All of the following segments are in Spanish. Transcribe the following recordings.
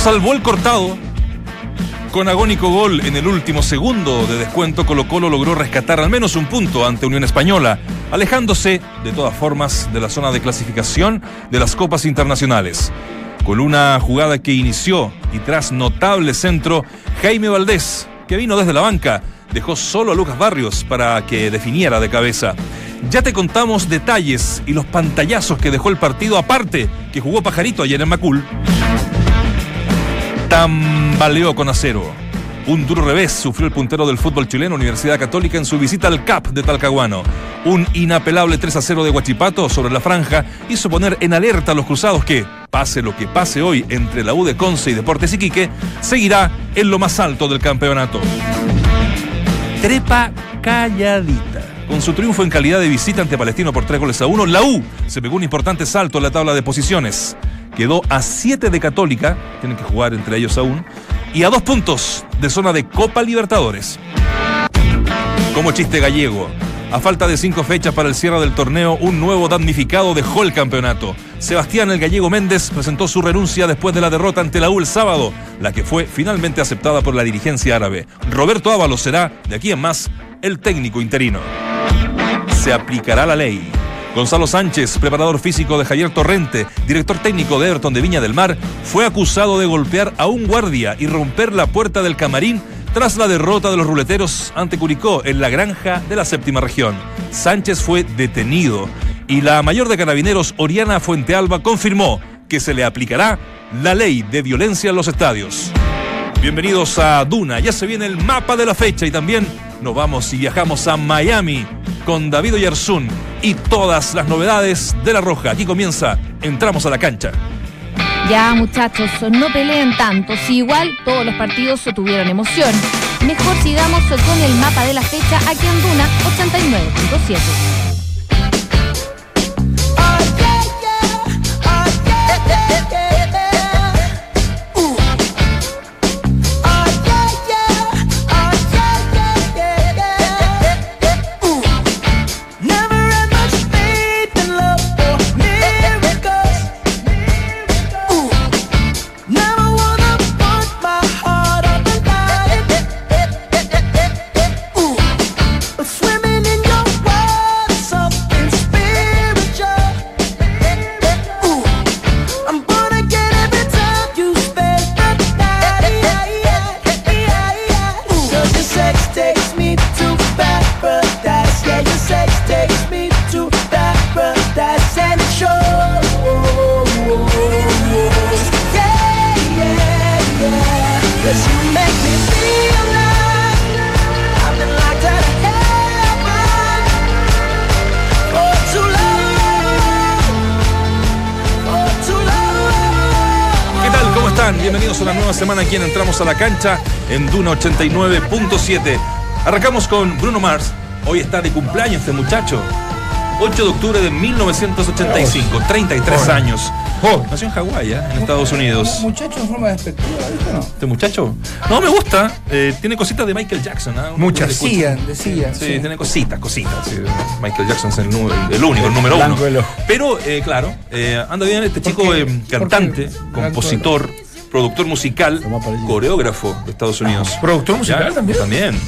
salvó el cortado. Con agónico gol en el último segundo de descuento, Colo Colo logró rescatar al menos un punto ante Unión Española, alejándose, de todas formas, de la zona de clasificación de las copas internacionales. Con una jugada que inició y tras notable centro, Jaime Valdés, que vino desde la banca, dejó solo a Lucas Barrios para que definiera de cabeza. Ya te contamos detalles y los pantallazos que dejó el partido aparte que jugó Pajarito ayer en Macul. Tambaleó con acero. Un duro revés sufrió el puntero del fútbol chileno Universidad Católica en su visita al CAP de Talcahuano. Un inapelable 3 a 0 de Guachipato sobre la franja hizo poner en alerta a los cruzados que, pase lo que pase hoy entre la U de Conce y Deportes Iquique, seguirá en lo más alto del campeonato. Trepa calladita. Con su triunfo en calidad de visita ante Palestino por 3 goles a 1, la U se pegó un importante salto en la tabla de posiciones. Quedó a 7 de Católica, tienen que jugar entre ellos aún, y a dos puntos de zona de Copa Libertadores. Como chiste gallego, a falta de cinco fechas para el cierre del torneo, un nuevo damnificado dejó el campeonato. Sebastián el Gallego Méndez presentó su renuncia después de la derrota ante la U el sábado, la que fue finalmente aceptada por la dirigencia árabe. Roberto Ábalos será, de aquí en más, el técnico interino se aplicará la ley. Gonzalo Sánchez, preparador físico de Javier Torrente, director técnico de Everton de Viña del Mar, fue acusado de golpear a un guardia y romper la puerta del camarín tras la derrota de los ruleteros ante Curicó en la granja de la séptima región. Sánchez fue detenido y la mayor de carabineros, Oriana Fuentealba, confirmó que se le aplicará la ley de violencia en los estadios. Bienvenidos a Duna, ya se viene el mapa de la fecha y también nos vamos y viajamos a Miami con David Oyarzún y todas las novedades de La Roja. Aquí comienza, entramos a la cancha. Ya muchachos, no peleen tanto, si igual todos los partidos tuvieron emoción. Mejor sigamos con el mapa de la fecha aquí en Duna 89.7. Bienvenidos a semana aquí en Entramos a la Cancha en Duna 89.7. Arrancamos con Bruno Mars. Hoy está de cumpleaños este muchacho. 8 de octubre de 1985, 33 años. Nació en Hawái, ¿eh? en Estados Unidos. Muchacho en forma despectiva, ¿viste no? ¿Este muchacho? No, me gusta. Eh, tiene cositas de Michael Jackson. ¿eh? Muchas. Decían, decían. Sí, tiene cositas, cositas. Michael Jackson es el, el único, el número uno. Pero, eh, claro, anda bien este chico cantante, compositor productor musical, coreógrafo de Estados Unidos. ¿Productor musical también? También.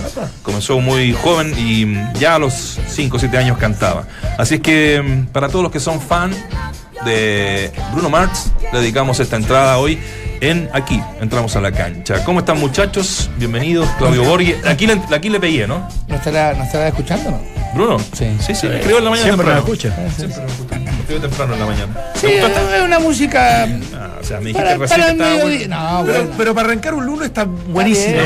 Comenzó muy joven y ya a los 5 o 7 años cantaba. Así es que mm, para todos los que son fan de Bruno Mars, le dedicamos esta entrada hoy en Aquí, entramos a la cancha. ¿Cómo están muchachos? Bienvenidos, Claudio Borghi. Aquí le, aquí le pegué, ¿no? ¿No estará, ¿No estará escuchando, no? ¿Bruno? Sí. Sí, sí, escribo en la mañana Siempre temprano. escucha. Siempre me escucha. Escribo temprano en la mañana. Sí, es una música... Ah, o sea, me dijiste Para, recién para el mediodía. No, Pero, bueno. pero para arrancar un lunes está buenísimo.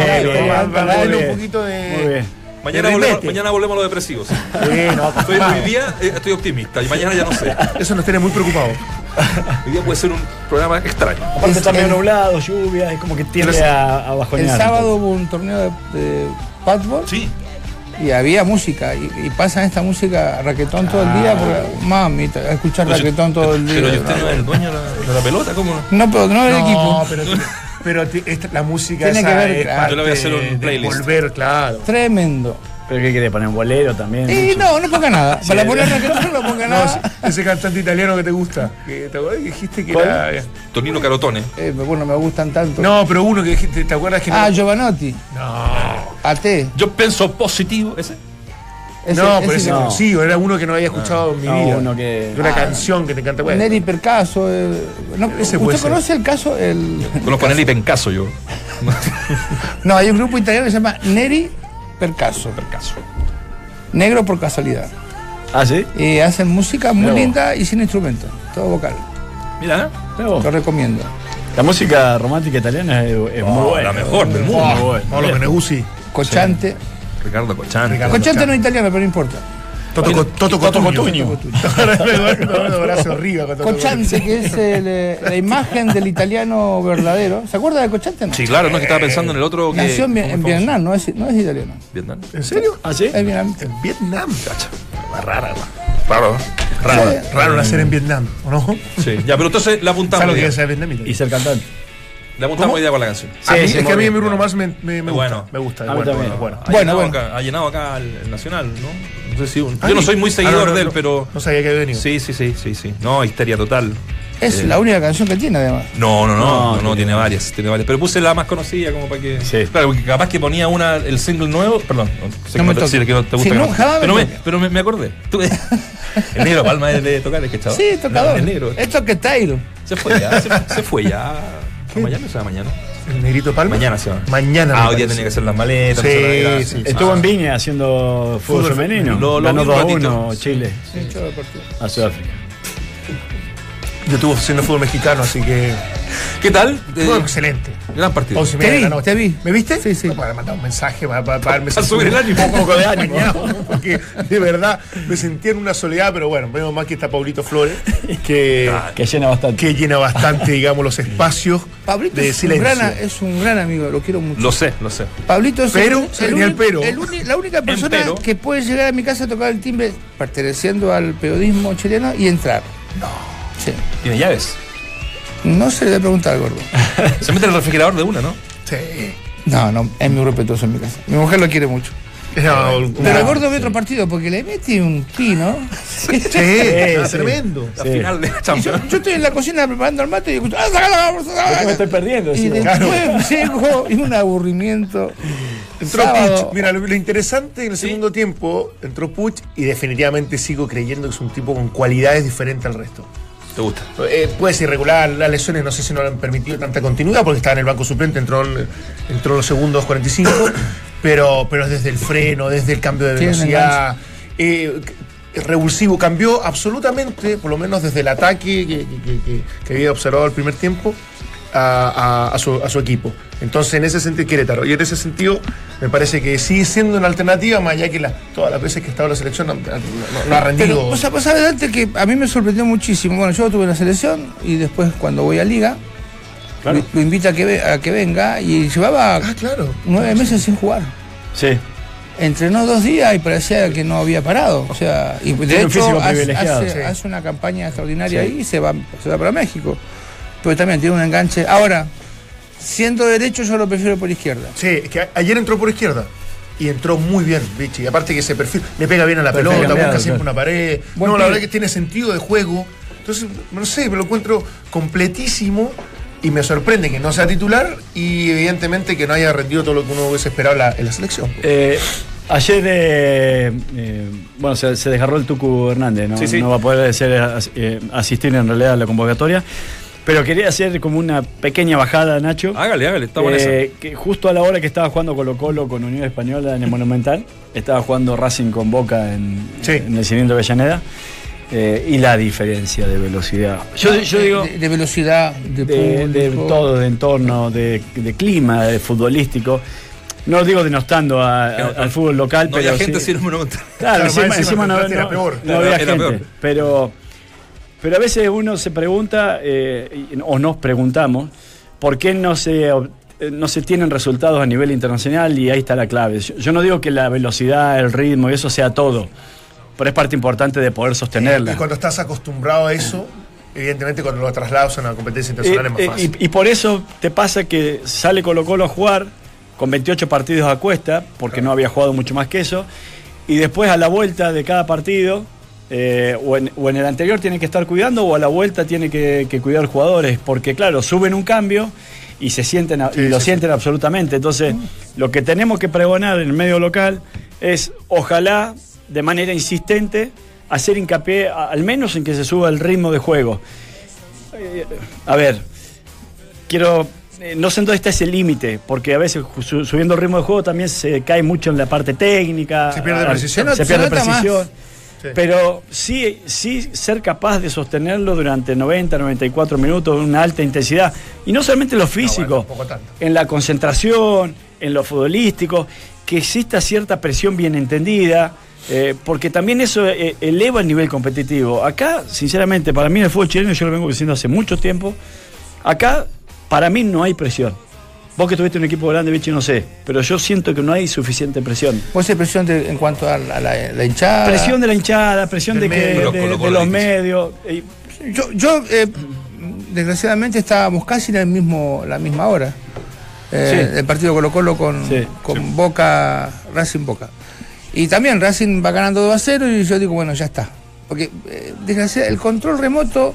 Para darle un poquito de. Muy bien. Mañana volvemos, mañana volvemos a los depresivos. Bueno, Estoy, hoy día eh, estoy optimista y mañana ya no sé. Eso nos tiene muy preocupados. Hoy día puede ser un programa extraño. Aparte Es- está medio el- nublado, lluvia, es como que tiende a, a El bajonear. sábado hubo un torneo de, de padball Sí. Y había música. Y, y pasan esta música raquetón todo el día. Porque, mamita, a escuchar Pero yo- raquetón todo el día. Pero yo usted no es el dueño de la, de la pelota, ¿cómo? No, pero no del equipo. No, pero, pero esta- la música Tiene esa que ver, es claro. parte Yo le voy a hacer un playlist. volver, claro. Tremendo. ¿Pero qué querés poner? ¿Un bolero también? Y Mucho. no, no ponga nada. Para poner reggaetón no ponga No, nada. ese- ese cantante italiano que te gusta. Que ¿Te acuerdas que dijiste que ¿Cuál? era.? Tonino Carotone. Eh, bueno, me gustan tanto. No, pero uno que dijiste, ¿te acuerdas que Ah, no? Giovanotti. No, AT. Yo pienso positivo. ¿Ese? Ese- no, pero ese no. conocido, era uno que no había escuchado en mi No, vida. uno que- una canción que te encanta. Bueno, Neri Percaso. eh, no, Ese puede ¿Usted ser. conoce el caso? El, Conozco a Nelly Pencaso yo. no, hay un grupo italiano que se llama Neri Percaso. Pencaso. Negro por casualidad. ¿Ah, sí? Y hacen música muy linda y sin instrumento. Todo vocal. Mira, vos. Lo recomiendo. La música romántica italiana es, es muy Oh, buena. la mejor del mundo. Pablo Meneguzzi. Cochante. Ricardo Cochán. Ricardo. Cochante no es italiano, pero no importa. Toto, Co- Toto Cotugno. Cotugno. Todo brazo arriba con Toto Cochante, que es el, eh, la imagen del italiano verdadero. ¿Se acuerda de Cochante? No. Sí, claro, no es que estaba pensando en el otro que. Nació en, en Vietnam, no es, no es italiano. Vietnam. ¿En serio? ¿Ah, sí? Es vietnamita. En Vietnam. Cacha. Rara, Raro. raro. Sí. Raro nacer en Vietnam, ¿o no? Sí. Ya, pero entonces la apuntamos. ¿Sabes lo hoy que vietnamita? Y ser cantante. La apuntamos día con la canción. a mí, Sí, es sí, que a mí Bruno Mars me, me, me gusta. Bueno. Me gusta. A mí bueno, también. bueno, bueno. Ha Bueno, llenado bueno. Acá, ha llenado acá el, el Nacional, ¿no? No sé si un- yo no soy muy ah, seguidor no, no, de él, pero. No sabía que había venido. Sí, sí, sí, sí, sí. No, histeria total. Es Eh, la única canción que tiene, además. No, no, no, No, no, no, tiene varias, tiene varias. Pero puse la más conocida como para que. Sí. Claro, porque capaz que ponía una, el single nuevo. Perdón, sé que No me que no te gusta Sí, no, jamás pero, me, pero me, me acordé. Tú- el negro Palma es de tocar, es que chaval. Sí, tocador. el negro. Esto que Tairo. Se fue ya, se, se fue ya. ¿A mañana o se va mañana? El negrito Palma. Mañana se va. Mañana. Ah, hoy día tenía que hacer las maletas. Sí, era- sí. Estuvo Ah. en Viña haciendo fútbol, Fútbol femenino. Lo- lo Ganó vi un 2 1 ratito. Chile a Sudáfrica. Yo estuve haciendo fútbol mexicano, así que. ¿Qué tal? Eh, Fue excelente. gran partido. Once y Te media de vi, la noche. te vi. ¿Me viste? Sí, sí. Para mandar un mensaje, para, para, para darme Para subir el ánimo. Un poco de ánimo. Porque de verdad me sentía en una soledad, pero bueno, vemos más que está Paulito Flores, que, Que llena bastante. que llena bastante, digamos, los espacios Pablito de es un, silencio. gran, es un gran amigo, lo quiero mucho. Lo sé, lo sé. Pablito es Pero, el, el pero. el uni- la única persona pero. que puede llegar a mi casa a tocar el timbre perteneciendo al periodismo chileno y entrar. No. Sí. Tiene llaves. No se le debe preguntar al gordo. Se mete en el refrigerador de una, ¿no? Sí. No, no, es muy respetuoso en mi casa. Mi mujer lo quiere mucho. Era un- Pero el gordo ve otro partido porque le mete un pino. Sí, sí. tremendo. La Sí. final de yo, Champions. yo estoy en la cocina preparando el mate y escucho. "Ah, sácalo, vamos, sácalo". Yo me estoy perdiendo. Y después llego y un aburrimiento. Entró Sábado. Puch. Mira, lo, lo interesante en el segundo tiempo, entró Puch y definitivamente sigo creyendo que es un tipo con cualidades diferentes al resto. ¿Te gusta? Eh, puede ser irregular, las lesiones no sé si no le han permitido tanta continuidad porque estaba en el banco suplente, entró, en- entró en los segundos 45, pero, pero desde el freno, desde el cambio de velocidad, eh, revulsivo, cambió absolutamente, por lo menos desde el ataque que, que- que- que había observado el primer tiempo, a, a- a su, a su equipo. Entonces, en ese sentido, Querétaro. Y en ese sentido, me parece que sigue siendo una alternativa, más allá que la- todas las veces que ha estado en la selección no, no- no ha rendido. Pero, o sea, sabés antes que a mí me sorprendió muchísimo. Bueno, yo tuve la selección y después cuando voy a Liga, Claro. lo, lo invita a que, ve- a que venga y llevaba ah, claro. nueve meses sin jugar. Sí. Entrenó dos días y parecía que no había parado. O sea, y de Tiene un hecho físico hace, privilegiado, hace- sí. hace una campaña extraordinaria Sí. ahí y se va, se va para México. Pero también tiene un enganche. Ahora, siendo derecho, yo lo prefiero por izquierda. Sí, es que ayer entró por izquierda. Y entró muy bien, Vichy. Y aparte que ese perfil le pega bien a la pelota, cambiado, busca siempre claro. una pared. Buen no, la verdad que tiene sentido de juego. Entonces, no sé, me lo encuentro completísimo. Y me sorprende que no sea titular y evidentemente que no haya rendido todo lo que uno hubiese esperado en la, en la selección. Eh, ayer, eh, eh, bueno, se, se desgarró el Tucu Hernández, ¿no? Sí, sí. No va a poder ser, as- eh, asistir en realidad a la convocatoria. Pero quería hacer como una pequeña bajada, Nacho. Hágale, hágale, está buena Eh, que justo a la hora que estaba jugando Colo Colo con Unión Española en el Monumental, estaba jugando Racing con Boca en, Sí. en el cilindro Avellaneda, eh, y la diferencia de velocidad. Yo, yo digo, De, de velocidad, de, de, de todo, de entorno, de, de clima, de futbolístico. No lo digo denostando a- a- al fútbol local, No pero había gente sí- sin número contra- Claro, Claro, encima, encima encima no, no- peor. no había era gente. peor. Pero, pero a veces uno se pregunta, eh, y- o nos preguntamos, ¿por qué no se, eh, no se tienen resultados a nivel internacional? Y ahí está la clave. Yo, yo no digo que la velocidad, el ritmo, eso sea todo, pero es parte importante de poder sostenerla. Y cuando estás acostumbrado a eso, evidentemente cuando lo trasladas a una competencia Eh, internacional es más eh, fácil. y, y por eso te pasa que sale Colo Colo a jugar con 28 partidos a cuesta, porque no había jugado mucho más que eso. Y después a la vuelta de cada partido, eh, o, en, o en el anterior tiene que estar cuidando, o a la vuelta tiene que, que cuidar jugadores, porque claro, suben un cambio y se sienten a- y lo sienten absolutamente. Entonces, lo que tenemos que pregonar en el medio local es ojalá de manera insistente hacer hincapié a- al menos en que se suba el ritmo de juego. Eh, a ver, quiero eh, no sé dónde está ese límite, porque a veces su- subiendo el ritmo de juego también se cae mucho en la parte técnica. Se pierde precisión. Se, Se pierde nota más. Sí. Pero sí, sí ser capaz de sostenerlo durante 90, 94 minutos, una alta intensidad. Y no solamente en lo físico, en la concentración, en lo futbolístico, que exista cierta presión bien entendida, eh, porque también eso eh, eleva el nivel competitivo. Acá, sinceramente, para mí el fútbol chileno, yo lo vengo diciendo hace mucho tiempo, acá para mí no hay presión. Vos que tuviste un equipo grande, Vichy, no sé, pero yo siento que no hay suficiente presión. Puede ser presión de- en cuanto a la, la- la hinchada. Presión de la hinchada, presión de, que, de, Los de los medios. Yo, yo eh, desgraciadamente estábamos casi en el mismo, la misma hora. Eh, Sí. El partido Colo Colo con, Sí. con Boca, Racing Boca. Y también Racing va ganando 2 a 0 y yo digo, bueno, ya está. Porque eh, desgraciadamente el control remoto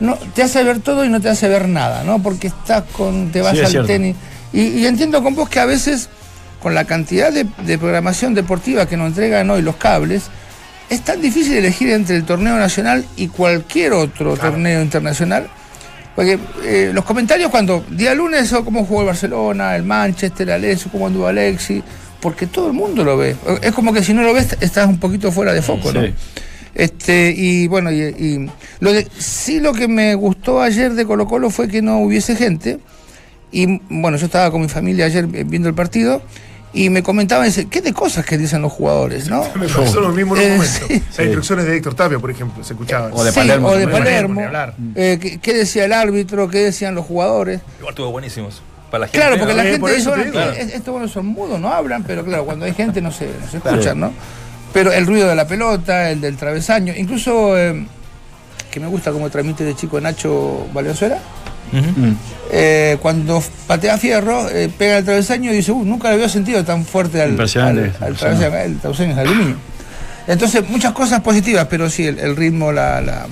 no te hace ver todo y no te hace ver nada, ¿no? Porque estás con, te vas Sí, al cierto. tenis. Y, y entiendo con vos que a veces, con la cantidad de, de programación deportiva que nos entregan hoy los cables, es tan difícil elegir entre el torneo nacional y cualquier otro torneo internacional. Porque eh, los comentarios cuando día lunes o cómo jugó el Barcelona, el Manchester, el Alessio, cómo anduvo Alexi, porque todo el mundo lo ve. Es como que si no lo ves estás un poquito fuera de foco, ¿no? Este, y bueno, y, y lo de, sí lo que me gustó ayer de Colo Colo fue que no hubiese gente. Y bueno, yo estaba con mi familia ayer eh, viendo el partido y me comentaban, dice, ¿qué de cosas que dicen los jugadores, no? Me pasó lo mismo en un Eh, momento. sí. Las instrucciones de Héctor Tapia, por ejemplo, se escuchaban. O de Sí, Palermo o de. Palermo. Eh, ¿qué, qué decía el árbitro? ¿Qué decían los jugadores? Igual estuvo buenísimos. Para la gente. Claro, porque la Eh, gente por eso bueno, digo. es- estos buenos son mudos, no hablan, pero claro, cuando hay gente no se, no se escuchan, ¿no? Pero el ruido de la pelota, el del travesaño, incluso eh, que me gusta como transmite de chico Nacho Valenzuela, Ujú. eh, cuando patea fierro, eh, pega el travesaño y dice, uh, nunca le había sentido tan fuerte al, travesaño, el travesaño es aluminio. Entonces, muchas cosas positivas, pero sí, el, el ritmo la, la-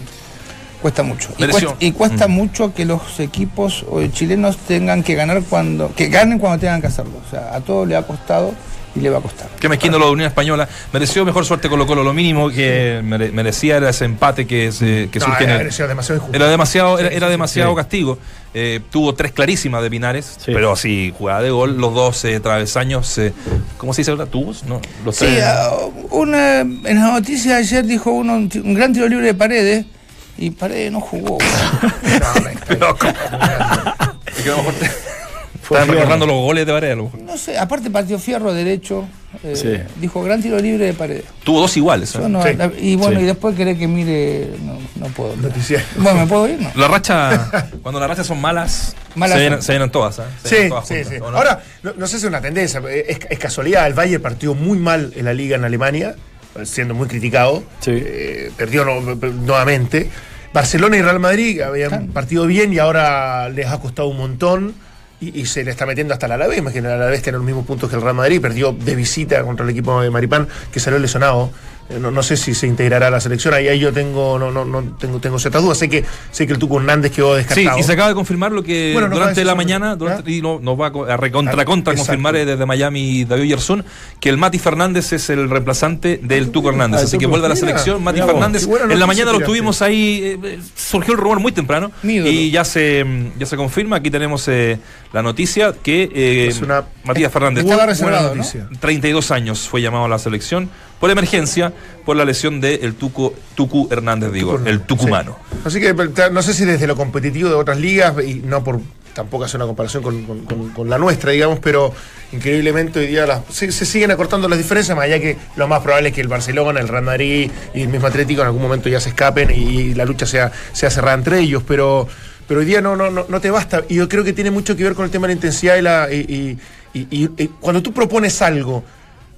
cuesta mucho. Y cuesta, y cuesta Mm. mucho que los equipos o chilenos tengan que ganar cuando, que ganen cuando tengan que hacerlo. O sea, a todo le ha costado y le va a costar. Qué mezquino lo de Unión Española. Mereció mejor suerte Colo Colo. Lo mínimo que mere- merecía era ese empate que, se, que No, surge en era, el- demasiado. Era demasiado, era, demasiado sí. castigo. Eh, tuvo tres clarísimas de Pinares, Sí. pero sí, jugada de gol, los dos eh, travesaños, eh, ¿cómo se dice ahora? ¿Tubos? No, los Sí, tres. ah, una, en las noticias ayer dijo uno un, gran tiro libre de Paredes y Paredes no jugó. No, Loco. Es Fierro. recordando los goles de Paredes. a lo mejor. No sé, aparte partió Fierro derecho. eh, Sí. Dijo gran tiro libre de Paredes. Tuvo dos iguales. ¿eh? No- Sí. la- y bueno, Sí. y después querés que mire. No, no puedo. Bueno, ¿me puedo ir? No. La racha, cuando las rachas son malas, Malas se, vienen, se vienen todas. ¿eh? Se Sí, vienen todas sí, juntas, sí. ¿o no? Ahora, no, no sé si es una tendencia, es, es casualidad. El Bayern partió muy mal en la liga en Alemania, siendo muy criticado. Sí. Eh, perdió no- nuevamente. Barcelona y Real Madrid habían partido bien y ahora les ha costado un montón. Y, se le está metiendo hasta el Alavés, imagínate, el Alavés tiene los mismos puntos que el Real Madrid, perdió de visita contra el equipo de Maripán, que salió lesionado. Eh, No, no sé si se integrará a la selección, ahí, ahí yo tengo, no, no, no tengo, tengo ciertas dudas. Sé que, sé que el Tuco Hernández quedó Sí, descartado. y se acaba de confirmar lo que Bueno, durante la mañana, durante- y no- nos va a co- a recontra Ah, contra confirmar eh, desde Miami David Yersun que el Mati Fernández es el reemplazante del Tuco Hernández. Ah, Así que vuelve a la selección. Mati Fernández. En la mañana lo tuvimos ahí. eh, surgió el rumor muy temprano. Y ya se, mm, ya se confirma. Aquí tenemos eh, la noticia que eh, Es una- Matías Fernández. Estaba Buena reservado, ¿no? noticia. 32 años fue llamado a la selección por emergencia por la lesión del el Tuco, Tucu Hernández, digo, el tucumano. Sí. Así que no sé si desde lo competitivo de otras ligas, y no por tampoco hacer una comparación con, con- con- con la nuestra, digamos, pero increíblemente hoy día las- se, se siguen acortando las diferencias, más allá que lo más probable es que el Barcelona, el Real Madrid y el mismo Atlético en algún momento ya se escapen y, la lucha sea, sea cerrada entre ellos, pero, pero hoy día no, no, no, no te basta. Y yo creo que tiene mucho que ver con el tema de la intensidad y la. y- y- y- y- y cuando tú propones algo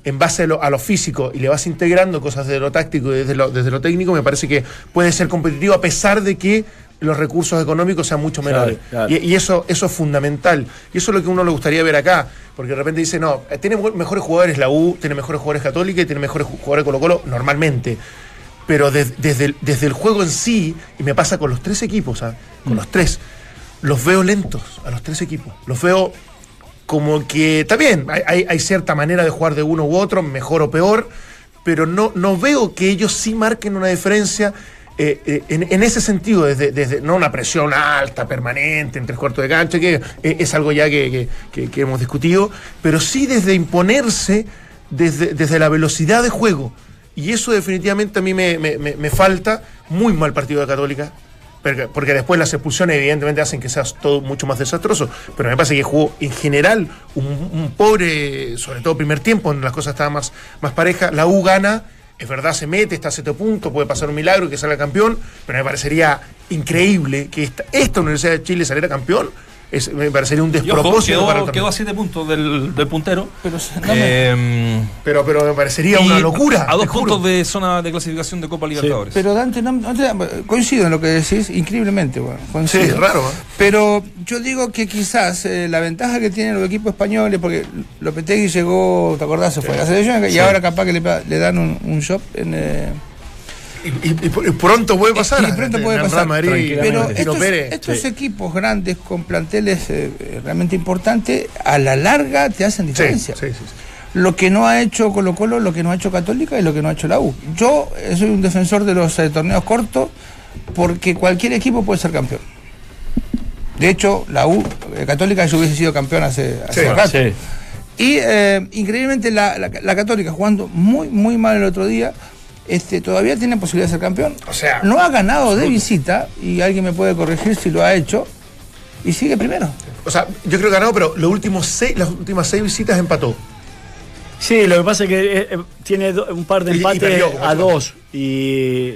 en base a lo, a lo físico y le vas integrando cosas de lo táctico y desde lo, desde lo técnico, me parece que puede ser competitivo a pesar de que los recursos económicos sean mucho menores. Claro, claro. Y, y eso, eso es fundamental. Y eso es lo que uno le gustaría ver acá. Porque de repente dice, no, eh, tiene mejores jugadores la U, tiene mejores jugadores Católica y tiene mejores ju- jugadores Colo Colo normalmente. Pero des- desde, el, desde el juego en sí, y me pasa con los tres equipos, ¿ah? con los tres, los veo lentos a los tres equipos. Los veo como que bien, hay, hay- cierta manera de jugar de uno u otro, mejor o peor, pero no, no veo que ellos sí marquen una diferencia eh, eh, en, ese sentido, desde, desde no una presión alta, permanente, en tres cuartos de cancha, que eh, es algo ya que, que- hemos discutido, pero sí desde imponerse desde, desde la velocidad de juego. Y eso definitivamente a mí me- me- me falta. Muy mal partido de Católica. Porque, porque después las expulsiones evidentemente hacen que sea todo mucho más desastroso. Pero me parece que jugó en general un, pobre, sobre todo primer tiempo, donde las cosas estaban más, más parejas. La U gana, es verdad, se mete, está a siete puntos, puede pasar un milagro y que salga campeón. Pero me parecería increíble que esta, esta Universidad de Chile saliera campeón. Es- me parecería un ojo, despropósito para el quedó, a 7 puntos del, del puntero. Pero no me- Em, Pero, pero me parecería una locura. A dos puntos de zona de clasificación de Copa Libertadores. Pero Dante, no, no te- coincido en lo que decís, increíblemente, bueno, coincido. Sí, es raro, ¿eh? Pero yo digo que quizás eh, la ventaja que tienen los equipos españoles, porque Lopetegui llegó, ¿te acordás? Se fue a la selección y ahora capaz que le dan un, un shop en... eh, Y, y- y pr- y pronto puede pasar. Y pronto puede pasar. Madrid. Pero estos, Pérez. estos Sí. equipos grandes con planteles eh, eh, realmente importantes, a la larga te hacen diferencia. sí, sí, sí. Lo que no ha hecho Colo Colo, lo que no ha hecho Católica y lo que no ha hecho la U. Yo eh, soy un defensor de los eh, torneos cortos porque cualquier equipo puede ser campeón. De hecho, la U, eh, Católica ya hubiese sido campeón hace, hace Sí, rato. Sí. Y eh, increíblemente la, la- la Católica jugando muy, muy mal el otro día, este, todavía tiene posibilidad de ser campeón. O sea, no ha ganado de visita, y alguien me puede corregir si lo ha hecho, y sigue primero. O sea, yo creo que ganado, pero los últimos seis, las últimas seis visitas empató. Sí, lo que pasa es que eh, eh, tiene do- un par de Y- y empates perdió, a dos y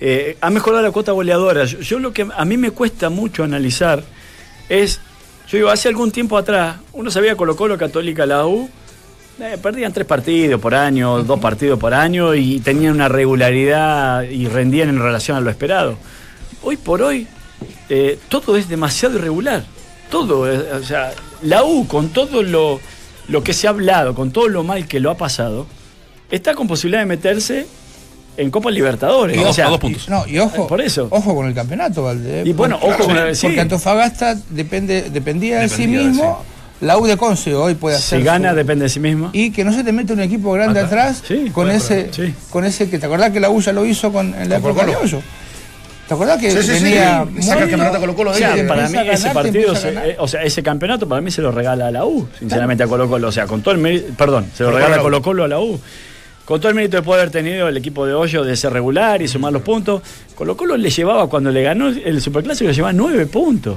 eh, ha mejorado la cuota goleadora. Yo, yo lo que a mí me cuesta mucho analizar es, yo digo, hace algún tiempo atrás, uno sabía Colo Colo, Católica, la U, eh, perdían tres partidos por año, dos partidos por año y tenían una regularidad y rendían en relación a lo esperado. Hoy por hoy, eh, todo es demasiado irregular. Todo, eh, o sea, la U con todo lo, lo que se ha hablado, con todo lo mal que lo ha pasado, está con posibilidad de meterse en Copa Libertadores. O sea, a dos puntos. No, y ojo, Por eso. ojo con el campeonato, Valde. Y bueno, Porque- ojo con el- sí. Porque Antofagasta depende, dependía de sí de mismo. La U de Conce hoy puede hacer. si gana su- depende de sí mismo. Y que no se te mete un equipo grande atrás Sí, con ese, sí. con ese que te acordás que la U ya lo hizo con en la Con época de Colo-Colo. Hoyo. ¿Te acordás que Sí, sí, sí, venía saca el campeonato Colo Colo O de sea, ahí, para mí ese partido, se- eh, o sea, ese campeonato para mí se lo regala a la U, sinceramente a Colo Colo, o sea, con todo el mérito, perdón, se lo Colo-Colo regala. Colo Colo a la U. Con todo el mérito de poder haber tenido el equipo de Hoyo de ser regular y sumar los puntos, Colo Colo le llevaba, cuando le ganó el Superclásico, le llevaba nueve puntos.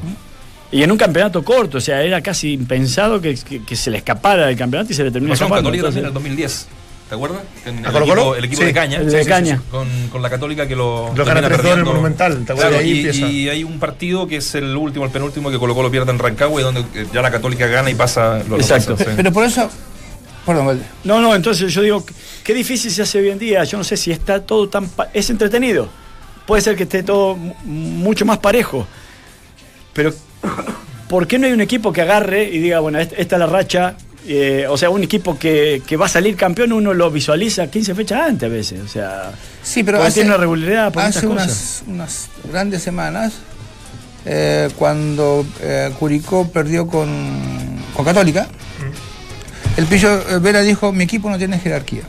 Y en un campeonato corto, o sea, era casi impensado que, que- que se le escapara del campeonato y se le terminó Pasó escapando. Católica también en el Entonces, 2010. ¿Te acuerdas? En el, ¿A Colo Colo? equipo, el equipo Sí. de Caña. El de Caña. Con, con la Católica que lo. Lo gana termina 3-2 en el. Monumental, ¿te acuerdas? Claro, Ahí y, hay un partido que es el último, el penúltimo que Colo Colo pierde en Rancagua y donde eh, ya la Católica gana y pasa lo lo Exacto. pasa, sí. Pero por eso. Perdón, Valde. No, no, entonces yo digo, qué difícil se hace hoy en día. Yo no sé si está todo tan. pa- Es entretenido. Puede ser que esté todo mu- mucho más parejo. Pero, ¿por qué no hay un equipo que agarre y diga, bueno, est- esta es la racha? eh, o sea, un equipo que, que va a salir campeón, uno lo visualiza 15 fechas antes a veces. O sea, Sí, pero hace, tiene una regularidad por hace muchas cosas. unas, unas grandes semanas, eh, cuando eh, Curicó perdió con, con Católica, el Pillo Vera dijo, mi equipo no tiene jerarquía.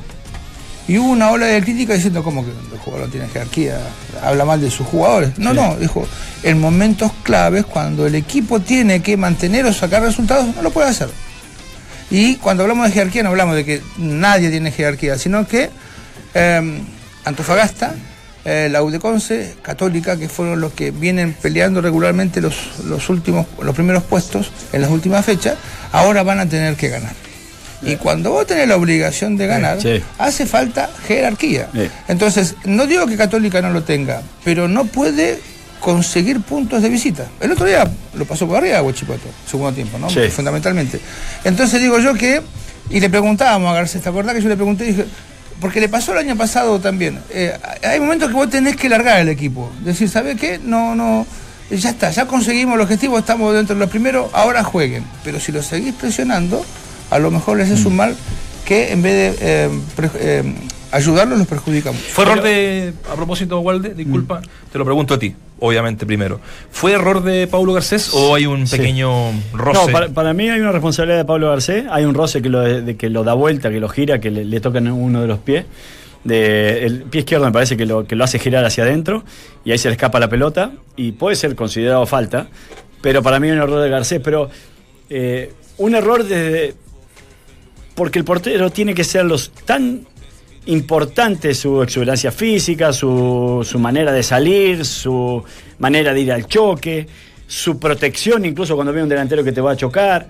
Y hubo una ola de crítica diciendo, ¿cómo que el jugador no tiene jerarquía? Habla mal de sus jugadores. No, no, dijo, en momentos claves, cuando el equipo tiene que mantener o sacar resultados, no lo puede hacer. Y cuando hablamos de jerarquía no hablamos de que nadie tiene jerarquía, sino que eh, Antofagasta, eh, la Udeconce, Católica, que fueron los que vienen peleando regularmente los, los últimos, los primeros puestos en las últimas fechas, ahora van a tener que ganar. Y cuando vos tenés la obligación de ganar, Sí. hace falta jerarquía. Sí. Entonces, no digo que Católica no lo tenga, pero no puede conseguir puntos de visita. El otro día lo pasó por arriba Huachipato, segundo tiempo, ¿no? Sí. Fundamentalmente. Entonces digo yo que, y le preguntábamos a Garcés, ¿te acordás que yo le pregunté? Dije, porque le pasó el año pasado también. Eh, hay momentos que vos tenés que largar el equipo. Decir, ¿sabes qué? No, no. Ya está, ya conseguimos el objetivo, estamos dentro de los primeros, ahora jueguen. Pero si lo seguís presionando, a lo mejor les es un mal que en vez de eh, pre- eh, ayudarlos, los perjudicamos. Fue error de, a propósito, Walde, disculpa, te lo pregunto a ti, obviamente primero. ¿Fue error de Paulo Garcés o hay un Sí. pequeño roce? No, para, para mí hay una responsabilidad de Pablo Garcés, hay un roce que lo, de, que lo da vuelta, que lo gira, que le, le toca en uno de los pies. De, el pie izquierdo me parece que lo, que lo hace girar hacia adentro y ahí se le escapa la pelota y puede ser considerado falta, pero para mí es un error de Garcés, pero eh, un error desde... Porque el portero tiene que ser los tan importante su exuberancia física, su, su manera de salir, su manera de ir al choque, su protección incluso cuando ve un delantero que te va a chocar,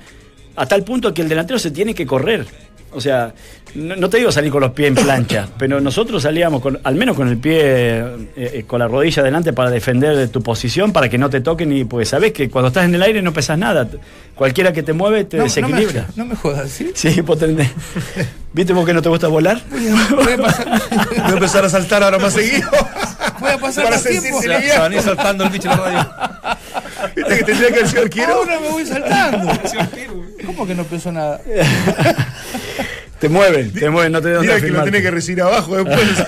a tal punto que el delantero se tiene que correr. O sea, no, no te digo salir con los pies en plancha, pero nosotros salíamos con, al menos con el pie, eh, eh, con la rodilla adelante para defender tu posición, para que no te toquen y pues sabes que cuando estás en el aire no pesas nada. Cualquiera que te mueve te No, no me, desequilibra. no me jodas, ¿sí? Sí, vos tenés- ¿Viste vos que no te gusta volar? Voy a pasar, Voy a empezar a saltar ahora más seguido. voy a pasar Para más tiempo. sentirse Se va- se van a ir saltando el bicho en la radio. Viste que tendría que sido arquero. Ahora me voy saltando. ¿Cómo que no pensó nada? Te mueven, te mueven, no te Mira que lo tiene que recibir abajo después.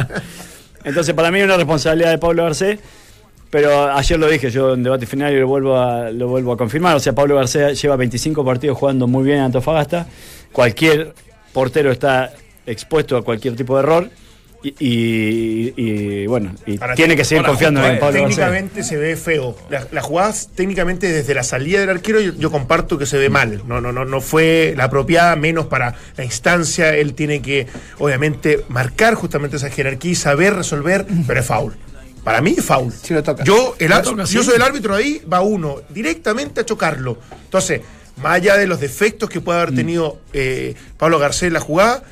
Entonces, para mí es una responsabilidad de Pablo Garcés, pero ayer lo dije yo en debate final y lo vuelvo a, lo vuelvo a confirmar. O sea, Pablo Garcés lleva 25 partidos jugando muy bien en Antofagasta. Cualquier portero está expuesto a cualquier tipo de error. Y, y- y, bueno, y Ahora, tiene que seguir confiando en Pablo Garcés. Técnicamente se ve feo. La- Las jugadas técnicamente desde la salida del arquero yo, yo comparto que se ve mal. No, no, no, no fue la apropiada, menos para la instancia. Él tiene que, obviamente, marcar justamente esa jerarquía y saber resolver, pero es foul. Para mí es foul. Sí lo toca. Yo, el, Lo toca, yo soy el árbitro ahí, va uno directamente a chocarlo. Entonces, más allá de los defectos que puede Mm. haber tenido eh, Pablo Garcés en la jugada,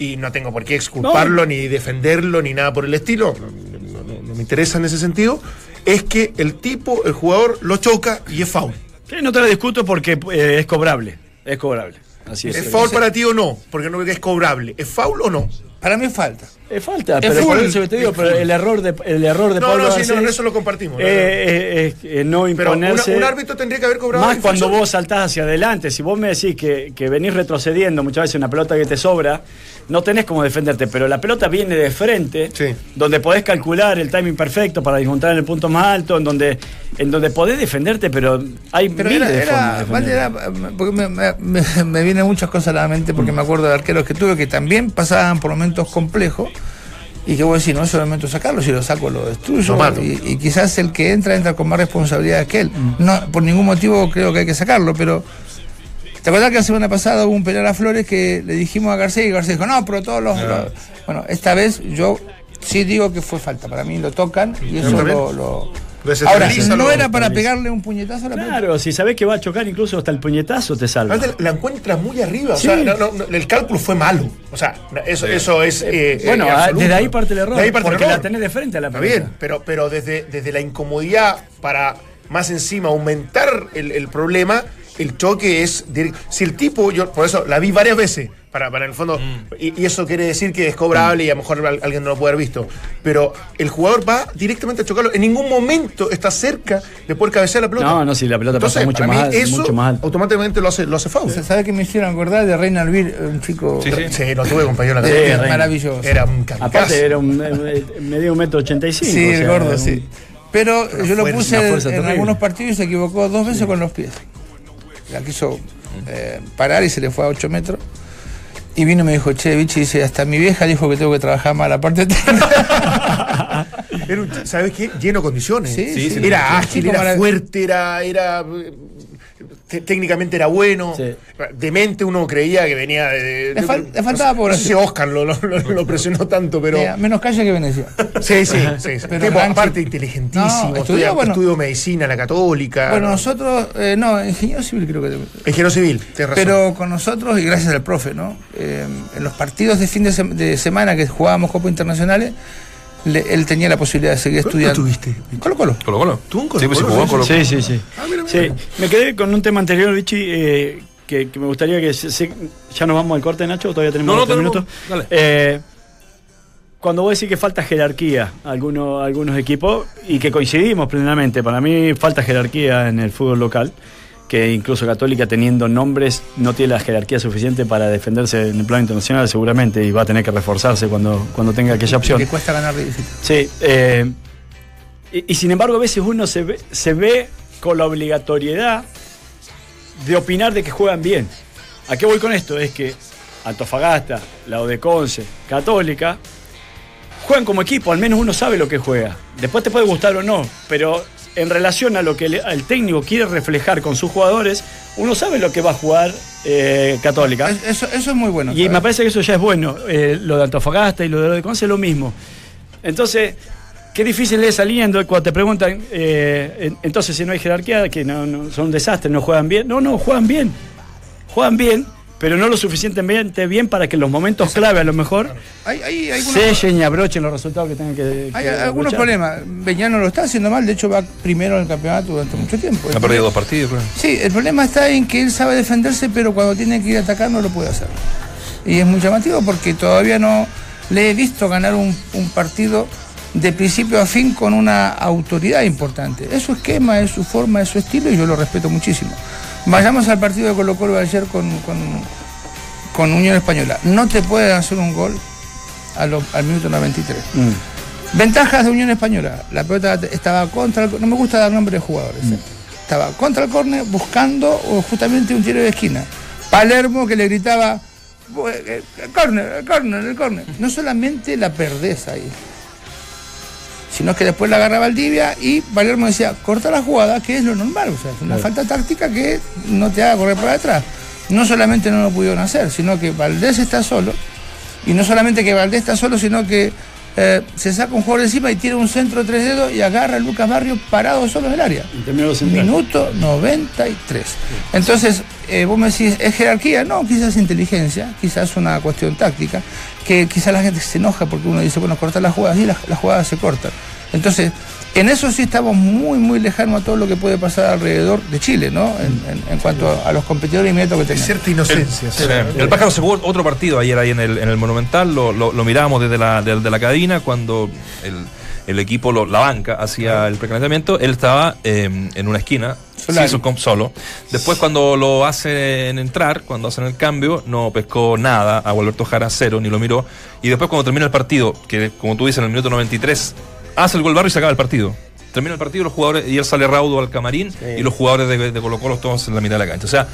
y no tengo por qué exculparlo, ni defenderlo, ni nada por el estilo, no, no- no- no me interesa en ese sentido, es que el tipo, el jugador, lo choca y es foul. Sí, no te lo discuto porque eh, es cobrable. Es cobrable. Así es. ¿Es foul para ti o no? Porque no veo que es cobrable. ¿Es foul o no? Para mí falta. Es falta, Es pero full. por eso que te digo, Es pero full. el error de, el error de No, Pablo no, sí, no, eso lo compartimos. eh, eh, es eh, no Pero una- imponerse. un árbitro tendría que haber cobrado Más cuando vos saltás hacia adelante. Si vos me decís que, que venís retrocediendo muchas veces una pelota que te sobra, no tenés como defenderte, pero la pelota viene de frente, Sí. donde podés calcular el timing perfecto para encontrar el punto más alto, en donde, en donde podés defenderte, pero hay Pero miles era, de de era- porque me, me- me- me vienen muchas cosas a la mente porque me acuerdo de arqueros que tuve que también pasaban por momentos complejos y que voy a decir, no es momento sacarlo, si lo saco lo destruyo y, y quizás el que entra entra con más responsabilidad que él. Mm. No, por ningún motivo creo que hay que sacarlo, pero ¿te acuerdas que la semana pasada hubo un pelear a Flores que le dijimos a Garcés y Garcés dijo, no, pero todos los... los-". Bueno, esta vez yo sí digo que fue falta, para mí lo tocan y eso Lo Ahora, no era para pegarle un puñetazo a la pelota. Claro, si sabés que va a chocar incluso hasta el puñetazo te salva. La encuentra muy arriba. Sí. O sea, no, no, no, el cálculo fue malo. O sea, eso, eso es. eh, bueno, eh, ah, desde ahí parte el error, De ahí parte el porque error. la tenés de frente a la Está pelota. bien, pero, pero desde, desde la incomodidad para más encima aumentar el, el problema, el choque es. direct- Si el tipo, yo por eso la vi varias veces, para, para en el fondo, y, y eso quiere decir que es cobrable y a lo mejor al- alguien no lo puede haber visto, pero el jugador va directamente a chocarlo. En ningún momento está cerca de poder cabecear la pelota. No, no, si la pelota pasa mucho para más mí eso mucho más alto. automáticamente lo hace, lo hace foul. ¿Sabes qué me hicieron acordar de Reina Alvir, un chico Sí, sí. Sí, lo tuve, compañero. en la Sí, maravilloso? Era un kamikaze. Aparte era un eh, medio un metro ochenta y cinco. sí, o el gordo, un- sí. Pero yo lo puse en, algunos partidos y se equivocó dos veces con los pies. La quiso eh, parar y se le fue a 8 metros. Y vino y me dijo, che, bichi, dice, hasta mi vieja dijo que tengo que trabajar más la parte técnica. Era un, ¿Sabes qué? Lleno de condiciones. Sí, sí, sí. era Sí, ágil, era fuerte, era. era técnicamente era bueno. Sí. Demente uno creía que venía de. Le fal- le faltaba No sé si. Oscar lo, lo- lo- lo presionó tanto, pero. Mira, menos calle que Venecia. Sí, sí, sí. sí. Pero Tipo, aparte, inteligentísimo. No, estudió, estudia, bueno. estudió medicina, la católica. Bueno, nosotros, eh, no, ingeniero civil creo que... Ingeniero civil, tienes razón. Pero con nosotros, y gracias al profe, ¿no? Eh, en los partidos de fin de, sem- de semana que jugábamos Copa Internacionales, le- él tenía la posibilidad de seguir ¿Dónde estudiando. estuviste? Colo Colo. Colo Colo. ¿Tú en Colo Sí, pues sí, Colo? Sí, sí, sí. Ah, mira, mira. Sí, me quedé con un tema anterior, Vichy, eh, que, que me gustaría que se- se- ya nos vamos al corte, Nacho, ¿o todavía tenemos No, no, tenemos- minuto. dale. Eh, cuando vos decís que falta jerarquía a algunos, algunos equipos y que coincidimos plenamente, para mí falta jerarquía en el fútbol local, que incluso Católica teniendo nombres no tiene la jerarquía suficiente para defenderse en el plano internacional seguramente y va a tener que reforzarse cuando, cuando tenga aquella opción. Que cuesta ganar de visita. Sí, eh, y, y sin embargo a veces uno se ve, se ve con la obligatoriedad de opinar de que juegan bien. ¿A qué voy con esto? Es que Antofagasta, la Odeconce, Católica, juegan como equipo, al menos uno sabe lo que juega. Después te puede gustar o no, pero en relación a lo que el técnico quiere reflejar con sus jugadores, uno sabe lo que va a jugar eh, Católica. Es- Eso, eso es muy bueno. Y ¿sabes? me parece que eso ya es bueno. Eh, lo de Antofagasta y lo de Conce es lo mismo. Entonces, qué difícil es saliendo cuando te preguntan, eh, en- entonces si no hay jerarquía, que no, no- son un desastre, no juegan bien. No, no, juegan bien. Juegan bien, pero no lo suficientemente bien para que en los momentos clave a lo mejor Hay, hay, hay algunos- sellen y abrochen los resultados que tengan que. hay que algunos luchar. problemas. Beñano lo está haciendo mal, de hecho va primero en el campeonato durante mucho tiempo. Ha perdido dos partidos, creo. Sí, el problema está en que él sabe defenderse, pero cuando tiene que ir a atacar no lo puede hacer. Y es muy llamativo porque todavía no le he visto ganar un, un partido de principio a fin con una autoridad importante. Es su esquema, es su forma, es su estilo y yo lo respeto muchísimo. Vayamos al partido de Colo Colo de ayer con, con, con Unión Española. No te pueden hacer un gol a lo- al minuto 93. Mm. Ventajas de Unión Española. La pelota estaba contra el, No me gusta dar nombre de jugadores. ¿eh? Estaba contra el córner buscando justamente un tiro de esquina. Palermo que le gritaba "Bu- eh, el córner, el córner, el córner. No solamente la perdés ahí, sino que después la agarra Valdivia y Palermo decía, corta la jugada, que es lo normal. O sea, es una falta táctica que no te haga correr para atrás. No solamente no lo pudieron hacer, sino que Valdés está solo. Y no solamente que Valdés está solo, sino que eh, se saca un jugador encima y tiene un centro tres dedos y agarra a Lucas Barrio parado solo en el área. Minuto 93. Entonces, eh, vos me decís, ¿es jerarquía? No, quizás inteligencia, quizás una cuestión táctica, que quizás la gente se enoja porque uno dice, bueno, cortar las jugadas y las, las jugadas se cortan. Entonces, en eso sí estamos muy, muy lejanos a todo lo que puede pasar alrededor de Chile, ¿no? En, en- en cuanto a, a los competidores inmediatos que Hay tenemos. cierta inocencia. Sí, sí. El pájaro se jugó otro partido ayer ahí en el, en el Monumental, lo, lo, lo mirábamos desde la, desde la cabina cuando el, el equipo, lo- la banca, hacía el precalentamiento, él estaba eh, en una esquina, solo. Después cuando lo hacen entrar, cuando hacen el cambio, no pescó nada, a Alberto Jara cero, ni lo miró. Y después cuando termina el partido, que como tú dices en el minuto 93, hace el gol barrio y se acaba el partido. Termina el partido los jugadores, y él sale raudo al camarín y los jugadores de, de Colo Colo todos en la mitad de la cancha. O sea,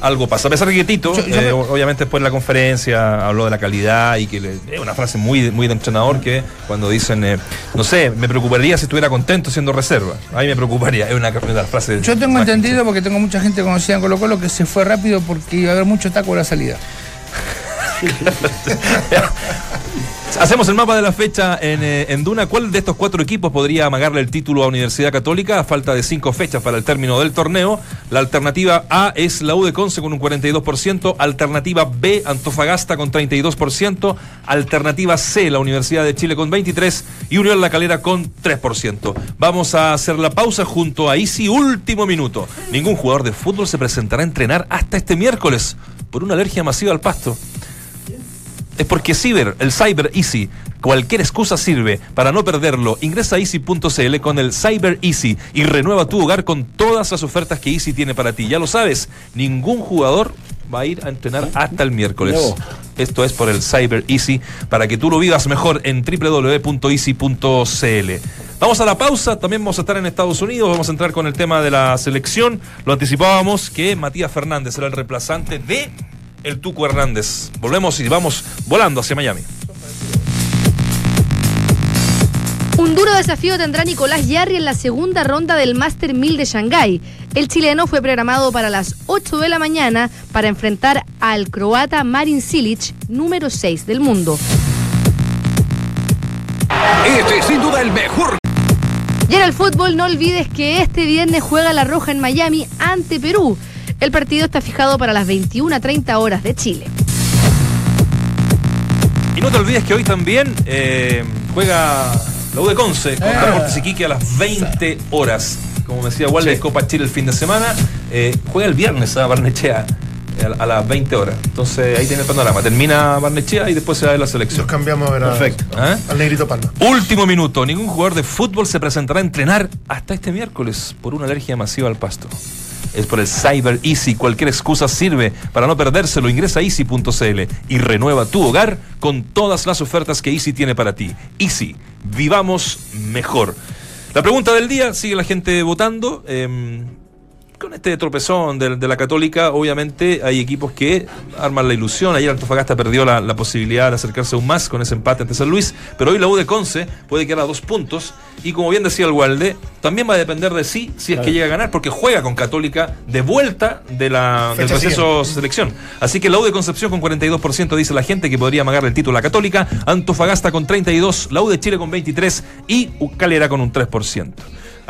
algo pasa. A pesar de que Tito, Yo- yo eh, me- obviamente después en la conferencia habló de la calidad y que es una frase muy, muy de entrenador que cuando dicen, eh, no sé, me preocuparía si estuviera contento siendo reserva. A mí me preocuparía, es una, una frase. Yo tengo entendido, porque tengo mucha gente conocida en Colo Colo, que se fue rápido porque iba a haber mucho taco a la salida. Hacemos el mapa de la fecha en, eh, en Duna. ¿Cuál de estos cuatro equipos podría amagarle el título a Universidad Católica a falta de cinco fechas para el término del torneo? La alternativa A es la U de Conce con un 42%, alternativa B Antofagasta con 32%, alternativa C la Universidad de Chile con 23% y Unión La Calera con 3%. Vamos a hacer la pausa junto a Easy, último minuto. Ningún jugador de fútbol se presentará a entrenar hasta este miércoles por una alergia masiva al pasto es porque Cyber, el Cyber Easy, cualquier excusa sirve para no perderlo. Ingresa a easy.cl con el Cyber Easy y renueva tu hogar con todas las ofertas que Easy tiene para ti. Ya lo sabes, ningún jugador va a ir a entrenar hasta el miércoles. Esto es por el Cyber Easy para que tú lo vivas mejor en www.easy.cl. Vamos a la pausa, también vamos a estar en Estados Unidos, vamos a entrar con el tema de la selección. Lo anticipábamos que Matías Fernández era el reemplazante de el Tuco Hernández. Volvemos y vamos volando hacia Miami. Un duro desafío tendrá Nicolás Yarri en la segunda ronda del Master 1000 de Shanghái. El chileno fue programado para las 8 de la mañana para enfrentar al croata Marin Cilic, número 6 del mundo. Este es sin duda el mejor Y en el fútbol no olvides que este viernes juega La Roja en Miami ante Perú. El partido está fijado para las 21.30 horas de Chile. Y no te olvides que hoy también eh, juega la U de Conce con Deportes Iquique a las 20 horas. Como decía Walter, Copa Chile el fin de semana. Eh, juega el viernes a Barnechea. a, a las 20 horas. Entonces ahí tiene el panorama. Termina Barnechea y después se va ver la selección. Nos cambiamos a ver a- Perfecto. ¿Eh? al Negrito Palma. Último minuto. Ningún jugador de fútbol se presentará a entrenar hasta este miércoles por una alergia masiva al pasto. Es por el Cyber Easy. Cualquier excusa sirve para no perdérselo. Ingresa a easy.cl y renueva tu hogar con todas las ofertas que Easy tiene para ti. Easy, vivamos mejor. La pregunta del día, sigue la gente votando. em, con este tropezón de, de la Católica, obviamente hay equipos que arman la ilusión. Ayer Antofagasta perdió la, la posibilidad de acercarse aún más con ese empate ante San Luis, pero hoy la U de Conce puede quedar a dos puntos. Y como bien decía el Walde, también va a depender de sí si es que llega a ganar, porque juega con Católica de vuelta de la, del proceso selección. Así que la U de Concepción con 42% dice la gente que podría amagar el título a la Católica, Antofagasta con 32%, la U de Chile con 23% y Calera con un 3%.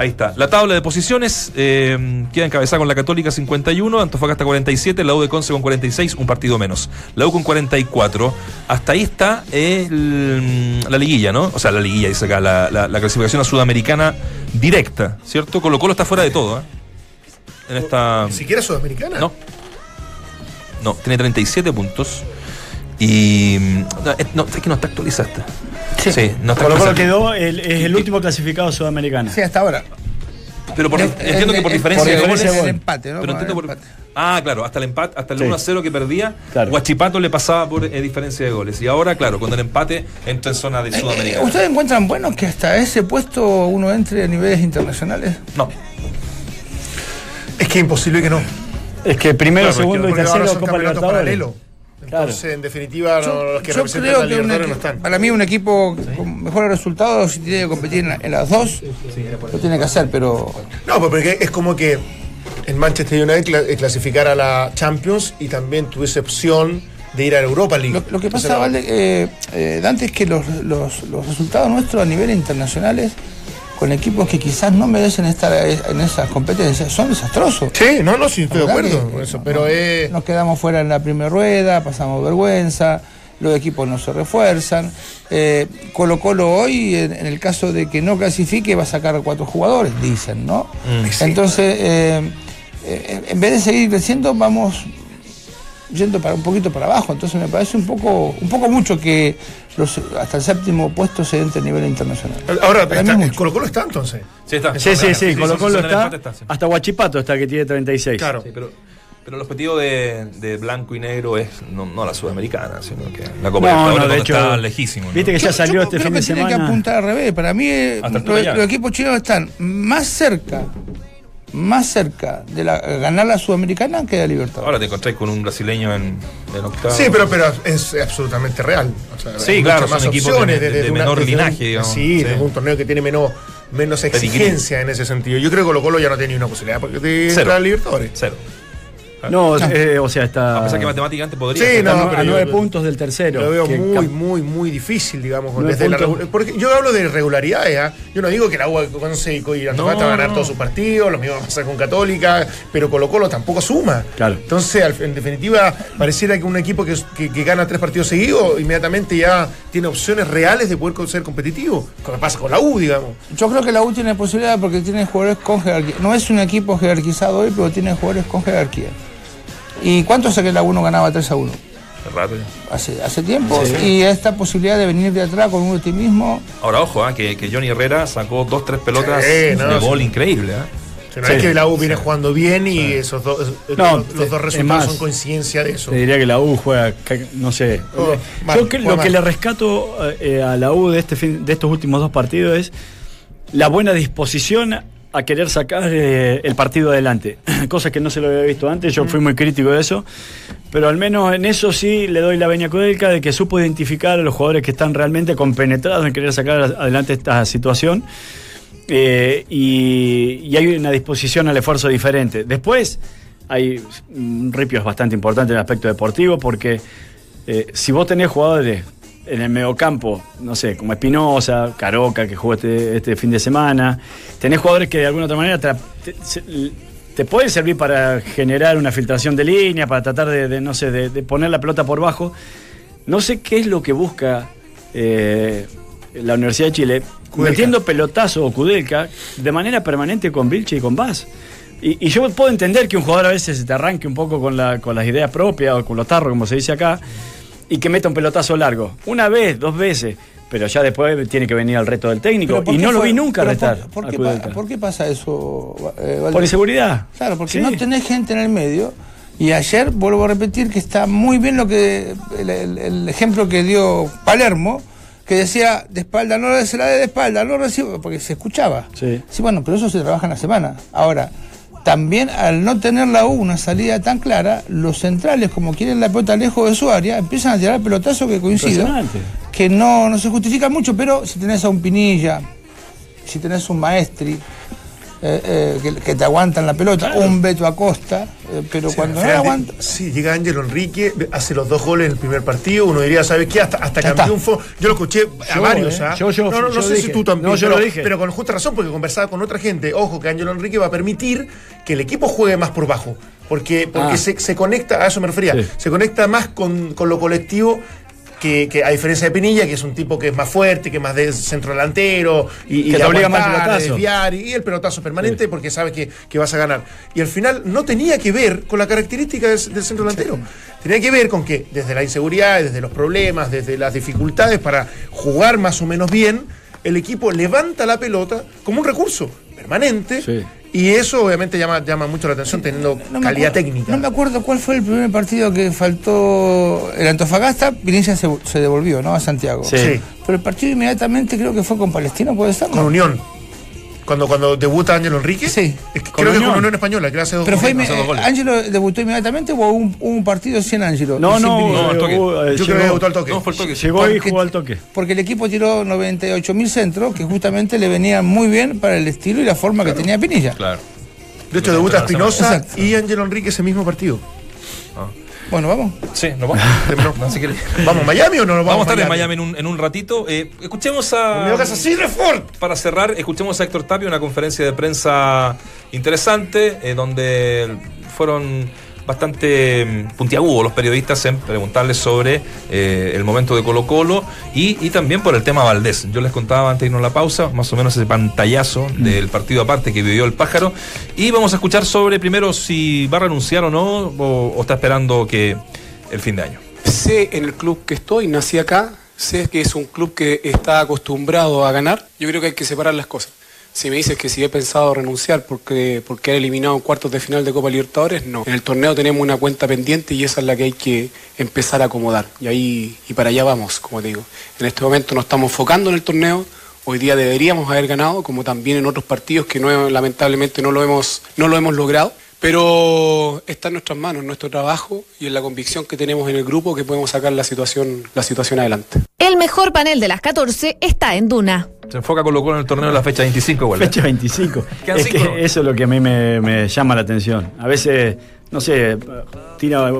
Ahí está. La tabla de posiciones eh, queda encabezada con la Católica 51, Antofagasta 47, la U de Conce con 46, un partido menos. La U con 44. Hasta ahí está el- la liguilla, ¿no? O sea, la liguilla, dice acá, la, la- la clasificación a sudamericana directa, ¿cierto? Colo Colo está fuera de todo, ¿eh? En esta. Ni siquiera Sudamericana. No. No, tiene 37 puntos. Y. No, no, es que no está actualizada. Esta. Sí, no está Colo Colo quedó, el- es el último clasificado sudamericano. Sí, hasta ahora. Pero por- entiendo que por diferencia de goles. el empate, ¿no? Pero entiendo el por- empate. Ah, claro, hasta el empate, hasta el Sí. 1 a 0 que perdía, Claro. Guachipato le pasaba por eh, diferencia de goles. Y ahora, claro, con el empate entra en zona de Eh, Sudamericana. ¿Ustedes encuentran bueno que hasta ese puesto uno entre a niveles internacionales? No. Es que imposible que no. Es que primero, Claro, segundo y tercero Copa Libertadores. Claro. Entonces, en definitiva, no, Yo, los que representan creo que no están. para mí un equipo con mejores resultados, si tiene que competir en, la- en las dos, lo tiene que hacer, pero No, pues porque es como que en Manchester United eh, clasificar a la Champions y también tuviese opción de ir a la Europa League. lo, lo que pasa, Valde, eh, eh, Dante, es que los, los- los resultados nuestros a nivel internacionales, con equipos que quizás no merecen estar en esas competencias, son desastrosos. Sí, no, no, sí, estoy de acuerdo con eso, no- pero no- eh, nos quedamos fuera en la primera rueda, pasamos vergüenza, los equipos no se refuerzan. Eh, Colo Colo hoy, en, en el caso de que no clasifique, va a sacar cuatro jugadores, dicen, ¿no? Sí. Entonces, eh, eh, en vez de seguir creciendo, vamos yendo para un poquito para abajo. Entonces me parece un poco, un poco mucho que los, hasta el séptimo puesto se entre a nivel internacional. ahora. Colo Colo está entonces. Sí, está. Sí, sí, sí, Colo Colo está, hasta Huachipato está que tiene 36. Claro. Sí, pero, pero el objetivo de, de blanco y negro es no, no la sudamericana, sino que la Copa No, no, de hecho, está lejísimo. ¿no? Viste que ya salió yo este creo fin que de tiene que semana. apuntar al revés. Para mí, eh, los equipos chinos están más cerca, más cerca de la, ganar la Sudamericana que de la Libertadores. Ahora te encontráis con un brasileño en, en octavo. Sí, pero, pero es absolutamente real. O sea, Sí, claro, muchas son equipos de- de- de desde menor linaje, un- digamos. Sí, Sí. desde un torneo que tiene menos, menos exigencia en ese sentido. Yo creo que Colo Colo ya no tiene ni una posibilidad de entrar a Libertadores. Cero. No, eh, o sea, está, A pesar que matemáticamente podría. Sí, no, a pero nueve puntos del tercero. Lo veo muy, muy, muy difícil, digamos. Desde la porque yo hablo de irregularidades, ¿ah? Yo no digo que la U con Seco y Antofagasta No, va a ganar no. todos sus partidos, lo mismo va a pasar con Católica, pero Colo Colo tampoco suma. Claro. Entonces, en definitiva, pareciera que un equipo que, que- que gana tres partidos seguidos, inmediatamente ya tiene opciones reales de poder ser competitivo. Como pasa con la U, digamos. Yo creo que la U tiene posibilidad porque tiene jugadores con jerarquía. No es un equipo jerarquizado hoy, pero tiene jugadores con jerarquía. ¿Y cuánto hace que la U no ganaba 3 a 1? Es rato ya. Hace, hace tiempo. Y esta posibilidad de venir de atrás con un optimismo. Ahora, ojo, ah, que, que Johnny Herrera sacó dos, tres pelotas Sí, no, de sí. gol increíble. no es que la U viene jugando bien y esos dos, No, los, los dos es resultados más. son coincidencia de eso. Te diría que la U juega, no sé. Oh, Eh, mal, Yo que- lo mal. que le rescato eh, a la U de, este fin- de estos últimos dos partidos es la buena disposición a querer sacar eh, el partido adelante. Cosa que no se lo había visto antes, yo fui muy crítico de eso. Pero al menos en eso sí le doy la veña Codelca de que supo identificar a los jugadores que están realmente compenetrados en querer sacar adelante esta situación. Eh, y, y hay una disposición al esfuerzo diferente. Después hay un ripio bastante importante en el aspecto deportivo porque eh, si vos tenés jugadores en el mediocampo, no sé, como Espinosa, Caroca, que jugó este, este fin de semana, tenés jugadores que de alguna otra manera te, te pueden servir para generar una filtración de línea, para tratar de, de, no sé, de, de poner la pelota por bajo. No sé qué es lo que busca eh, la Universidad de Chile, Kudelka. metiendo pelotazo o Kudelka de manera permanente con Vilche y con Vaz. Y, y yo puedo entender que un jugador a veces se te arranque un poco con, la, con las ideas propias o con los tarros, como se dice acá, y que meta un pelotazo largo. Una vez, dos veces. Pero ya después tiene que venir al reto del técnico. Pero ¿por Y no lo vi nunca retar. ¿Por, qué, Kudelka. pa- por qué pasa eso, eh? Por inseguridad. Claro, porque Sí. no tenés gente en el medio. Y ayer vuelvo a repetir que está muy bien lo que el, el- el ejemplo que dio Palermo, que decía de espalda, no se la dé de espalda, no recibo, porque se escuchaba. Sí. bueno, pero eso se trabaja en la semana. Ahora, también al no tener la U una salida tan clara, los centrales, como quieren la pelota lejos de su área, empiezan a tirar pelotazos que coincido, que no, no se justifica mucho, pero si tenés a un Pinilla, si tenés un Maestri, eh, eh, que, que te aguantan la pelota, un Beto Acosta, eh, pero cuando no aguanta... Sí, llega Ángelo Enrique, hace los dos goles en el primer partido. Uno diría, ¿sabes qué? Hasta, hasta cambió un Yo lo escuché a Yo, varios. ¿ah? Yo- yo- no, no, no sé dije. si tú también. No, yo pero, lo dije. pero con justa razón, porque conversaba con otra gente. Ojo, que Ángelo Enrique va a permitir que el equipo juegue más por bajo. Porque, porque Ah. se, se conecta, a eso me refería, Sí. se conecta más con, con lo colectivo. Que, que a diferencia de Pinilla, que es un tipo que es más fuerte, que es más de centro delantero y, y Que te de obliga más pelotazo. desviar, y el pelotazo permanente Sí. porque sabes que, que vas a ganar. Y al final no tenía que ver con la característica del, del centro delantero. Tenía que ver con que desde la inseguridad, desde los problemas, desde las dificultades para jugar más o menos bien, el equipo levanta la pelota como un recurso permanente. Sí. Y eso obviamente llama, llama mucho la atención teniendo No calidad acuerdo- técnica. No me acuerdo cuál fue el primer partido que faltó el Antofagasta, Pinilla se, se devolvió, ¿no? A Santiago. Sí. Sí. Pero el partido inmediatamente creo que fue con Palestino, ¿puede ser? Con. Unión. Cuando, cuando debuta Ángelo Enrique. Sí. Es que creo que Unión. con Unión Española, que le hace dos Pero fue. ¿Ángelo debutó inmediatamente o hubo un, partido sin Ángelo? No, y sin no? No, toque. Yo creo que debutó al toque. No, fue el toque. Llegó y Porque- jugó al toque. Porque el equipo tiró 98 mil centros que justamente le venían muy bien para el estilo y la forma que tenía Pinilla. Claro. De hecho, debuta Espinosa y Ángelo Enrique ese mismo partido. Bueno, vamos. Sí, nos vamos. No, si quieres. ¿Vamos a Miami o no nos Vamos a vamos, estar en Miami en un, en un ratito. Eh, escuchemos a. Me casa así, Refort. Para cerrar, escuchemos a Héctor Tapia, una conferencia de prensa interesante, eh, donde fueron bastante mm, puntiagudos los periodistas en preguntarles sobre eh, el momento de Colo Colo y, y también por el tema Valdés. Yo les contaba antes de irnos a la pausa, más o menos ese pantallazo del partido aparte que vivió el pájaro. Y vamos a escuchar sobre primero si va a renunciar o no, o, o está esperando que el fin de año. Sé en el club que estoy, nací acá, sé que es un club que está acostumbrado a ganar. Yo creo que hay que separar las cosas. Si me dices que si he pensado renunciar porque, porque he eliminado en cuartos de final de Copa Libertadores, no. En el torneo tenemos una cuenta pendiente y esa es la que hay que empezar a acomodar. Y ahí y para allá vamos, como te digo. En este momento nos estamos enfocando en el torneo. Hoy día deberíamos haber ganado, como también en otros partidos que lamentablemente no lo hemos, no lo hemos logrado. Pero está en nuestras manos, en nuestro trabajo y en la convicción que tenemos en el grupo que podemos sacar la situación, la situación adelante. El mejor panel de las 14 está en Duna. Se enfoca Colo Colo en el torneo de la fecha 25 igual. ¿eh? Fecha 25. Quedan Es que eso es lo que a mí me, me llama la atención. A veces, no sé, tira,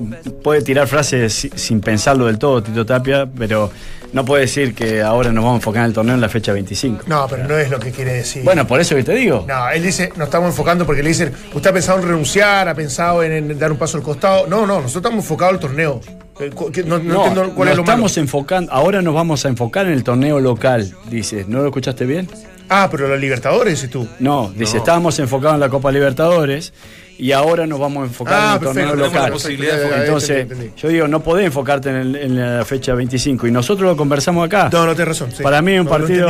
puede tirar frases si- sin pensarlo del todo, Tito Tapia, pero no puede decir que ahora nos vamos a enfocar en el torneo en la fecha 25. No, pero no es lo que quiere decir. Bueno, por eso que te digo. No, él dice, nos estamos enfocando porque le dicen, usted ha pensado en renunciar, ha pensado en, en dar un paso al costado. No, no, nosotros estamos enfocados al torneo. Eh, No, no No, entiendo cuál nos es lo malo. estamos enfocando, ahora nos vamos a enfocar en el torneo local, dices. ¿No lo escuchaste bien? Ah, pero los Libertadores, dices tú. No, dice, estábamos enfocados en la Copa Libertadores y ahora nos vamos a enfocar Ah, en el perfecto, torneo la local. Entonces, yo digo, no podés enfocarte en, el- en la fecha 25 y nosotros lo conversamos acá. No, no, tienes razón. sí. para mí un No, partido,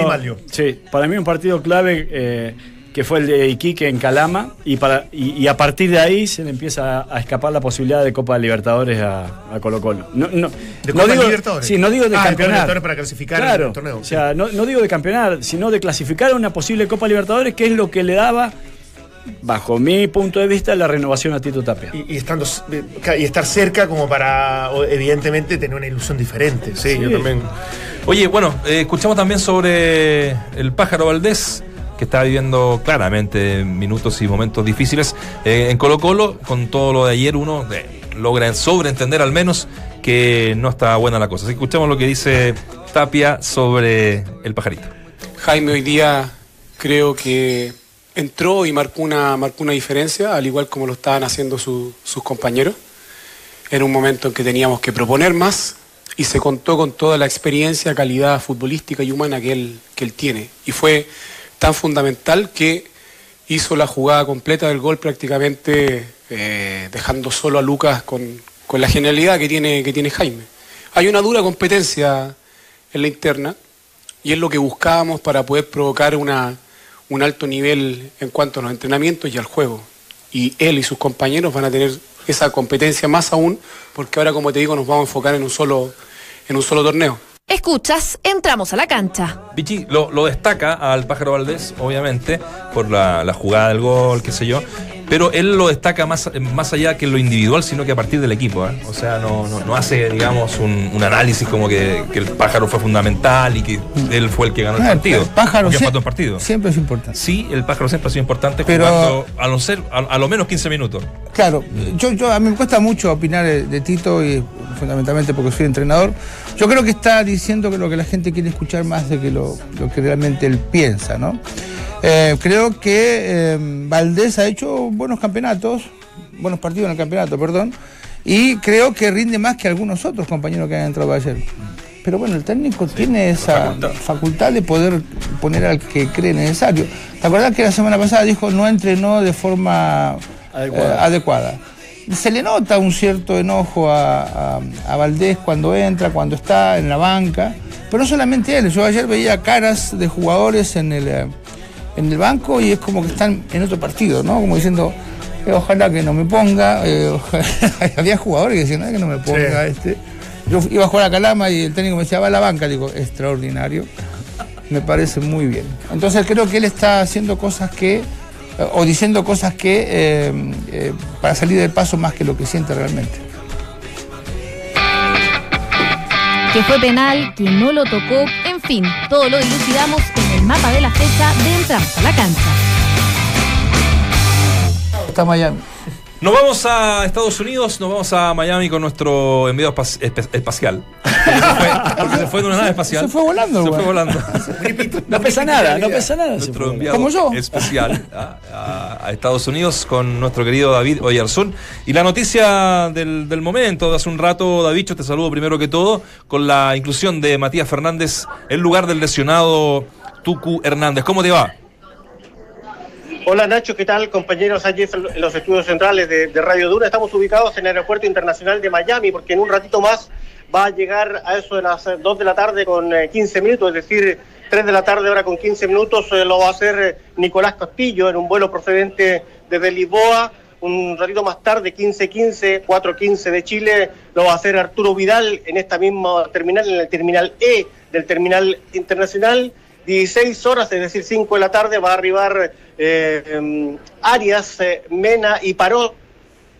sí, para mí un partido clave eh, que fue el de Iquique en Calama y para y, y a partir de ahí se le empieza a, a escapar la posibilidad de Copa Libertadores a, a Colo Colo. No, no, ¿De no Copa digo, Libertadores? Sí, no digo de Ah, de campeonar. Libertadores para clasificar claro, el torneo, O sea, no, no digo de campeonar, sino de clasificar a una posible Copa Libertadores, que es lo que le daba, bajo mi punto de vista, la renovación a Tito Tapia. Y, y estando eh, y estar cerca como para evidentemente tener una ilusión diferente. Sí, Sí. yo también. Oye, bueno, eh, escuchamos también sobre el pájaro Valdés, que está viviendo claramente minutos y momentos difíciles eh, en Colo Colo. Con todo lo de ayer uno eh, logra sobreentender al menos que no está buena la cosa. Así que escuchamos lo que dice Tapia sobre el pajarito. Jaime hoy día creo que entró y marcó una, marcó una diferencia, al igual como lo estaban haciendo su- sus compañeros. Era un momento en que teníamos que proponer más y se contó con toda la experiencia, calidad futbolística y humana que él, que él tiene. Y fue tan fundamental que hizo la jugada completa del gol prácticamente eh, dejando solo a Lucas con, la genialidad que tiene, que tiene Jaime. Hay una dura competencia en la interna y es lo que buscábamos para poder provocar un alto nivel en cuanto a los entrenamientos y al juego. Y él y sus compañeros van a tener esa competencia más aún, porque ahora, como te digo, nos vamos a enfocar en un solo torneo. Escuchas, entramos a la cancha. Vichy lo, destaca al Pájaro Valdés, obviamente, por la, la jugada del gol, qué sé yo, pero él lo destaca más, más allá que en lo individual, sino que a partir del equipo. ¿eh? O sea, no, no, no hace, digamos, un, un análisis como que, que el Pájaro fue fundamental y que él fue el que ganó el partido. el pájaro que partido. siempre es importante. Sí, el Pájaro siempre ha sido importante Pero- a lo, ser- a, a lo menos 15 minutos. Claro, yo, yo a mí me cuesta mucho opinar de, de Tito y fundamentalmente porque soy entrenador. Yo creo que está diciendo que lo que la gente quiere escuchar más de que lo, lo que realmente él piensa, ¿no? Eh, creo que eh, Valdés ha hecho buenos campeonatos, buenos partidos en el campeonato, perdón, y creo que rinde más que algunos otros compañeros que han entrado ayer. Pero bueno, el técnico tiene esa facultad. de poder poner al que cree necesario. ¿Te acuerdas que la semana pasada dijo no entrenó de forma Adecuada. eh, adecuada? Se le nota un cierto enojo a, a- a Valdés cuando entra, cuando está en la banca. Pero no solamente él, yo ayer veía caras de jugadores en el, eh, en el banco y es como que están en otro partido, ¿no? Como diciendo, eh, ojalá que no me ponga. eh, ojalá- Había jugadores que decían, "Ay, que no me ponga este. Yo iba a jugar a Calama y el técnico me decía, va a la banca. Le digo, extraordinario. Me parece muy bien. Entonces creo que él está haciendo cosas que, eh, o diciendo cosas que, eh, eh, para salir del paso más que lo que siente realmente. Que fue penal, que no lo tocó, en fin, todo lo dilucidamos en el mapa de la fecha de Entramos a la cancha. Está Miami. Nos vamos a Estados Unidos, nos vamos a Miami con nuestro espe- espacial. Porque se fue, porque se fue en una nave espacial. Se fue volando, Se güey. fue volando. No pesa nada, no pesa nada. nuestro enviado Como yo. especial a, a- a Estados Unidos con nuestro querido David Oyarzún. Y la noticia del, del momento, de hace un rato, David, yo te saludo primero que todo, con la inclusión de Matías Fernández en lugar del lesionado Tucu Hernández. ¿Cómo te va? Hola Nacho, ¿qué tal? Compañeros allí en los estudios centrales de, Radio Dura. Estamos ubicados en el Aeropuerto Internacional de Miami porque en un ratito más va a llegar a eso de las eh, 2 de la tarde con eh, 15 minutos, es decir, 3 de la tarde ahora con 15 minutos eh, lo va a hacer eh, Nicolás Castillo en un vuelo procedente desde Lisboa. Un ratito más tarde, 15-15, 4-15 de Chile, lo va a hacer Arturo Vidal en esta misma terminal, en el terminal E del terminal internacional. 16 horas, es decir, 5 de la tarde, va a arribar eh, em, Arias, eh, Mena y Paró,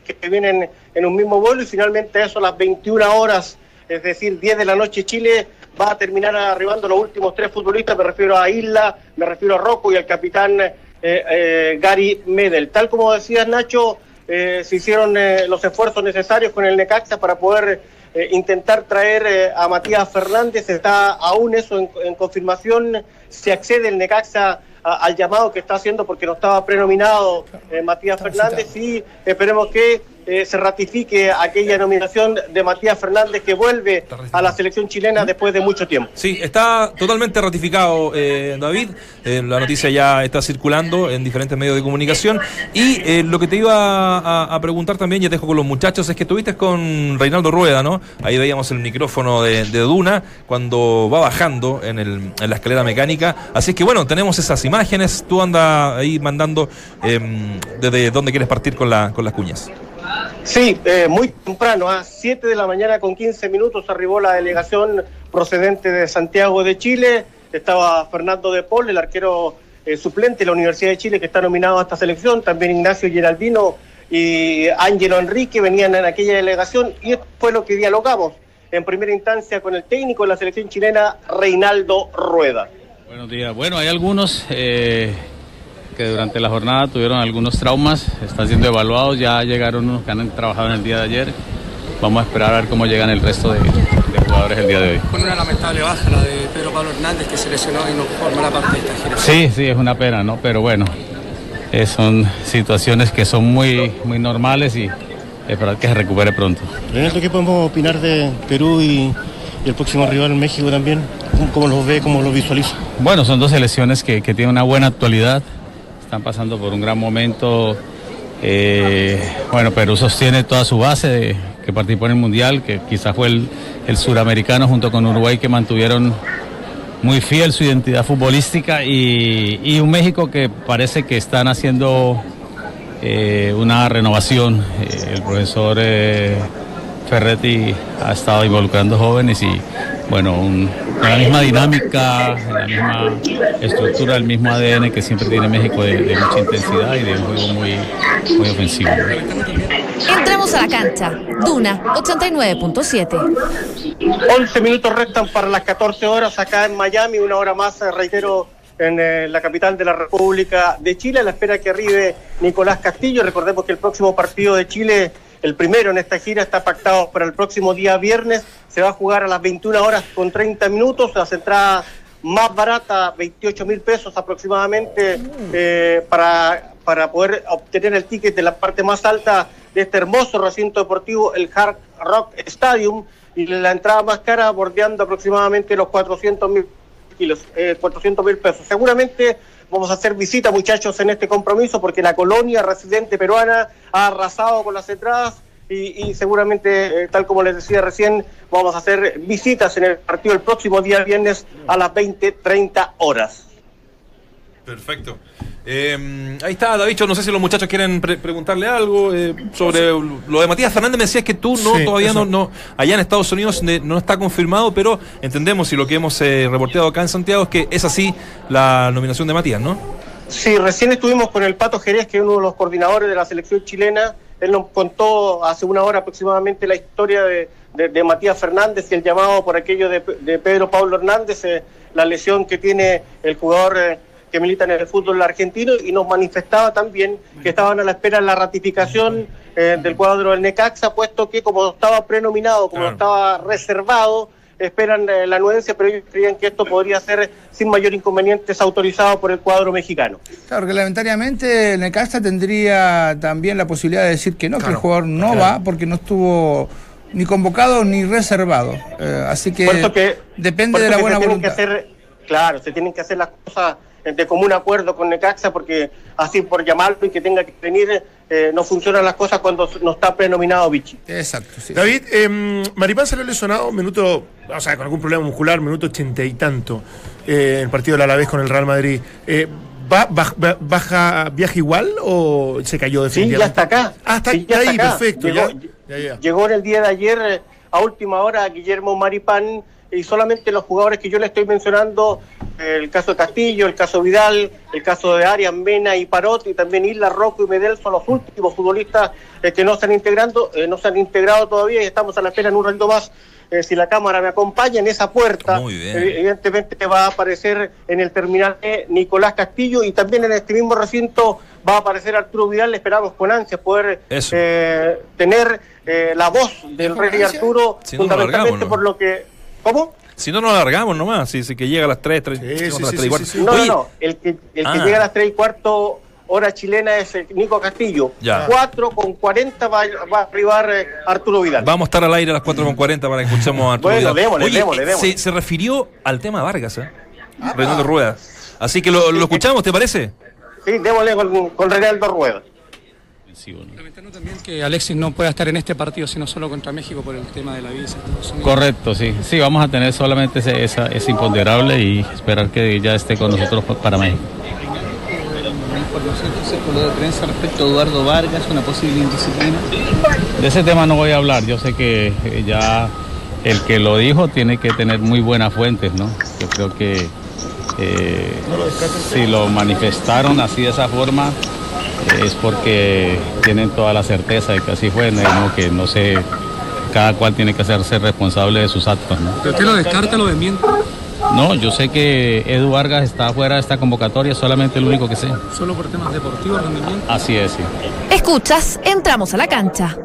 que vienen en un mismo vuelo, y finalmente eso a las 21 horas, es decir, 10 de la noche, Chile va a terminar arribando los últimos tres futbolistas, me refiero a Isla, me refiero a Rocco y al capitán eh, eh, Gary Medel. Tal como decías, Nacho, eh, se hicieron los esfuerzos necesarios con el Necaxa para poder eh, intentar traer eh, a Matías Fernández. Está aún eso en, en confirmación. Se accede el Necaxa a- al llamado que está haciendo porque no estaba prenominado eh, Matías Fernández y esperemos que eh, se ratifique aquella nominación de Matías Fernández que vuelve a la selección chilena después de mucho tiempo. Sí, está totalmente ratificado, eh, David. Eh, la noticia ya está circulando en diferentes medios de comunicación. Y eh, lo que te iba a, a preguntar también, ya te dejo con los muchachos, es que estuviste con Reinaldo Rueda, ¿no? Ahí veíamos el micrófono de, de Duna cuando va bajando en, el, en la escalera mecánica. Así que bueno, tenemos esas imágenes. Tú andas ahí mandando em, desde dónde quieres partir con, la, con las cuñas. Sí, eh, muy temprano, a 7 de la mañana con 15 minutos arribó la delegación procedente de Santiago de Chile. Estaba Fernando de Paul, el arquero eh, suplente de la Universidad de Chile que está nominado a esta selección. También Ignacio Geraldino y Ángelo Enrique venían en aquella delegación y esto fue lo que dialogamos en primera instancia con el técnico de la selección chilena, Reinaldo Rueda. Buenos días. Bueno, hay algunos eh, que durante la jornada tuvieron algunos traumas, están siendo evaluados, ya llegaron unos que han trabajado en el día de ayer. Vamos a esperar a ver cómo llegan el resto de, de jugadores el día de hoy. Con una lamentable baja, la de Pedro Pablo Hernández, que se lesionó y no forma la parte de esta gira. Sí, sí, es una pena, ¿no? Pero bueno, eh, son situaciones que son muy, muy normales y esperar que se recupere pronto. Leonardo, ¿qué podemos opinar de Perú y, y el próximo rival México también? ¿Cómo, cómo los ve, cómo los visualiza? Bueno, son dos selecciones que, que tienen una buena actualidad, están pasando por un gran momento. Eh, bueno, Perú sostiene toda su base que participó en el Mundial, que quizás fue el, el suramericano junto con Uruguay que mantuvieron muy fiel su identidad futbolística y, un México que parece que están haciendo eh, una renovación. Eh, el profesor Ferretti ha estado involucrando jóvenes y bueno, un- la misma dinámica, la misma estructura, el mismo ADN que siempre tiene México de, de mucha intensidad y de un juego muy, muy ofensivo. Entramos a la cancha. Duna 89.7. 11 minutos restan para las 14 horas acá en Miami, una hora más, eh, reitero, en eh, la capital de la República de Chile, a la espera que arribe Nicolás Castillo. Recordemos que el próximo partido de Chile, el primero en esta gira, está pactado para el próximo día viernes. Se va a jugar a las 21 horas con 30 minutos. Las entradas más baratas, 28 mil pesos aproximadamente, eh, para, para poder obtener el ticket de la parte más alta de este hermoso recinto deportivo, el Hard Rock Stadium y la entrada más cara bordeando aproximadamente los 400 mil kilos, eh, 400 mil pesos. Seguramente vamos a hacer visita, muchachos, en este compromiso porque la colonia residente peruana ha arrasado con las entradas y, seguramente, eh, tal como les decía recién, vamos a hacer visitas en el partido el próximo día viernes a las 20, 30 horas. Perfecto. Eh, ahí está, Davicho. No sé si los muchachos quieren pre- preguntarle algo eh, sobre lo de Matías Fernández. Me decías que tú no, Sí, todavía no, no, allá en Estados Unidos no está confirmado, pero entendemos y lo que hemos eh, reporteado acá en Santiago es que es así la nominación de Matías, ¿no? Sí, recién estuvimos con el Pato Jerez, que es uno de los coordinadores de la selección chilena. Él nos contó hace una hora aproximadamente la historia de, de- de Matías Fernández y el llamado por aquello de, de Pedro Pablo Hernández, eh, la lesión que tiene el jugador eh, que milita en el fútbol argentino y nos manifestaba también que estaban a la espera de la ratificación eh, del cuadro del Necaxa, puesto que como estaba prenominado, como Claro. estaba reservado, esperan eh, la anuencia, pero ellos creían que esto podría ser sin mayor inconveniente autorizado por el cuadro mexicano. Claro, reglamentariamente el Necaxa tendría también la posibilidad de decir que no, que el jugador no va porque no estuvo ni convocado ni reservado. Eh, así que, que- depende de la que buena que voluntad. hacer, claro, se tienen que hacer las cosas de común acuerdo con Necaxa, porque así por llamarlo y que tenga que venir, eh, no funcionan las cosas cuando no está prenominado Vichy. Exacto, sí. David, eh, Maripán salió lesionado, minuto, o sea, con algún problema muscular, minuto ochenta y tanto, eh, el partido del Alavés con el Real Madrid. Eh, ¿va, baj- va- baja, ¿Viaja igual o se cayó Sí, definitivamente? ya está acá. Ah, está, Sí, ya está ahí, acá. perfecto. Llegó, ya, ya, ya. llegó en el día de ayer eh, a última hora Guillermo Maripán y solamente los jugadores que yo le estoy mencionando, el caso de Castillo, el caso Vidal, el caso de Arias, Mena y Parot y también Isla, Rocco y Medel son los últimos futbolistas eh, que no se han integrando, eh, no se han integrado todavía y estamos a la espera en un ratito más. eh, si la cámara me acompaña en esa puerta, eh, evidentemente va a aparecer en el terminal E Nicolás Castillo y también en este mismo recinto va a aparecer Arturo Vidal. Le esperamos con ansias poder eh, tener eh, la voz del ¿Con rey? Arturo, fundamentalmente por lo que... ¿Cómo? Si no, nos alargamos nomás. Si, si que llega a las 3, 3, Sí, sí, las sí, 3 y cuarto. No, Oye, no, no. El que, el que Ah. llega a las 3 y cuarto hora chilena es el Nico Castillo. Ya. 4 con 40 va, va a arribar eh, Arturo Vidal. Vamos a estar al aire a las 4.40 para que escuchemos a Arturo Bueno, Vidal. démosle, Oye, démosle, démosle. Se, se refirió al tema Vargas, ¿eh? Reinaldo Rueda. Así que lo, lo escuchamos, ¿te parece? Sí, démosle con, con Reinaldo Rueda. Lamentando también que Alexis no pueda estar en este partido, sino solo contra México por el tema de la visa. Estados Unidos. Correcto, sí. Sí, vamos a tener solamente ese, esa, ese imponderable y esperar que ya esté con nosotros pa- para México. Entonces con lo de prensa respecto a Eduardo Vargas, una posible indisciplina. De ese tema no voy a hablar. Yo sé que eh, ya el que lo dijo tiene que tener muy buenas fuentes, ¿no? Yo creo que eh, si lo manifestaron así de esa forma es porque tienen toda la certeza de que así fue, ¿no? que no sé, cada cual tiene que hacerse responsable de sus actos, ¿no? ¿Pero usted lo descarta, lo desmiente? No, yo sé que Edu Vargas está fuera de esta convocatoria, solamente el único que sé. Solo por temas deportivos, rendimiento. Así es, sí. Escuchas, entramos a la cancha.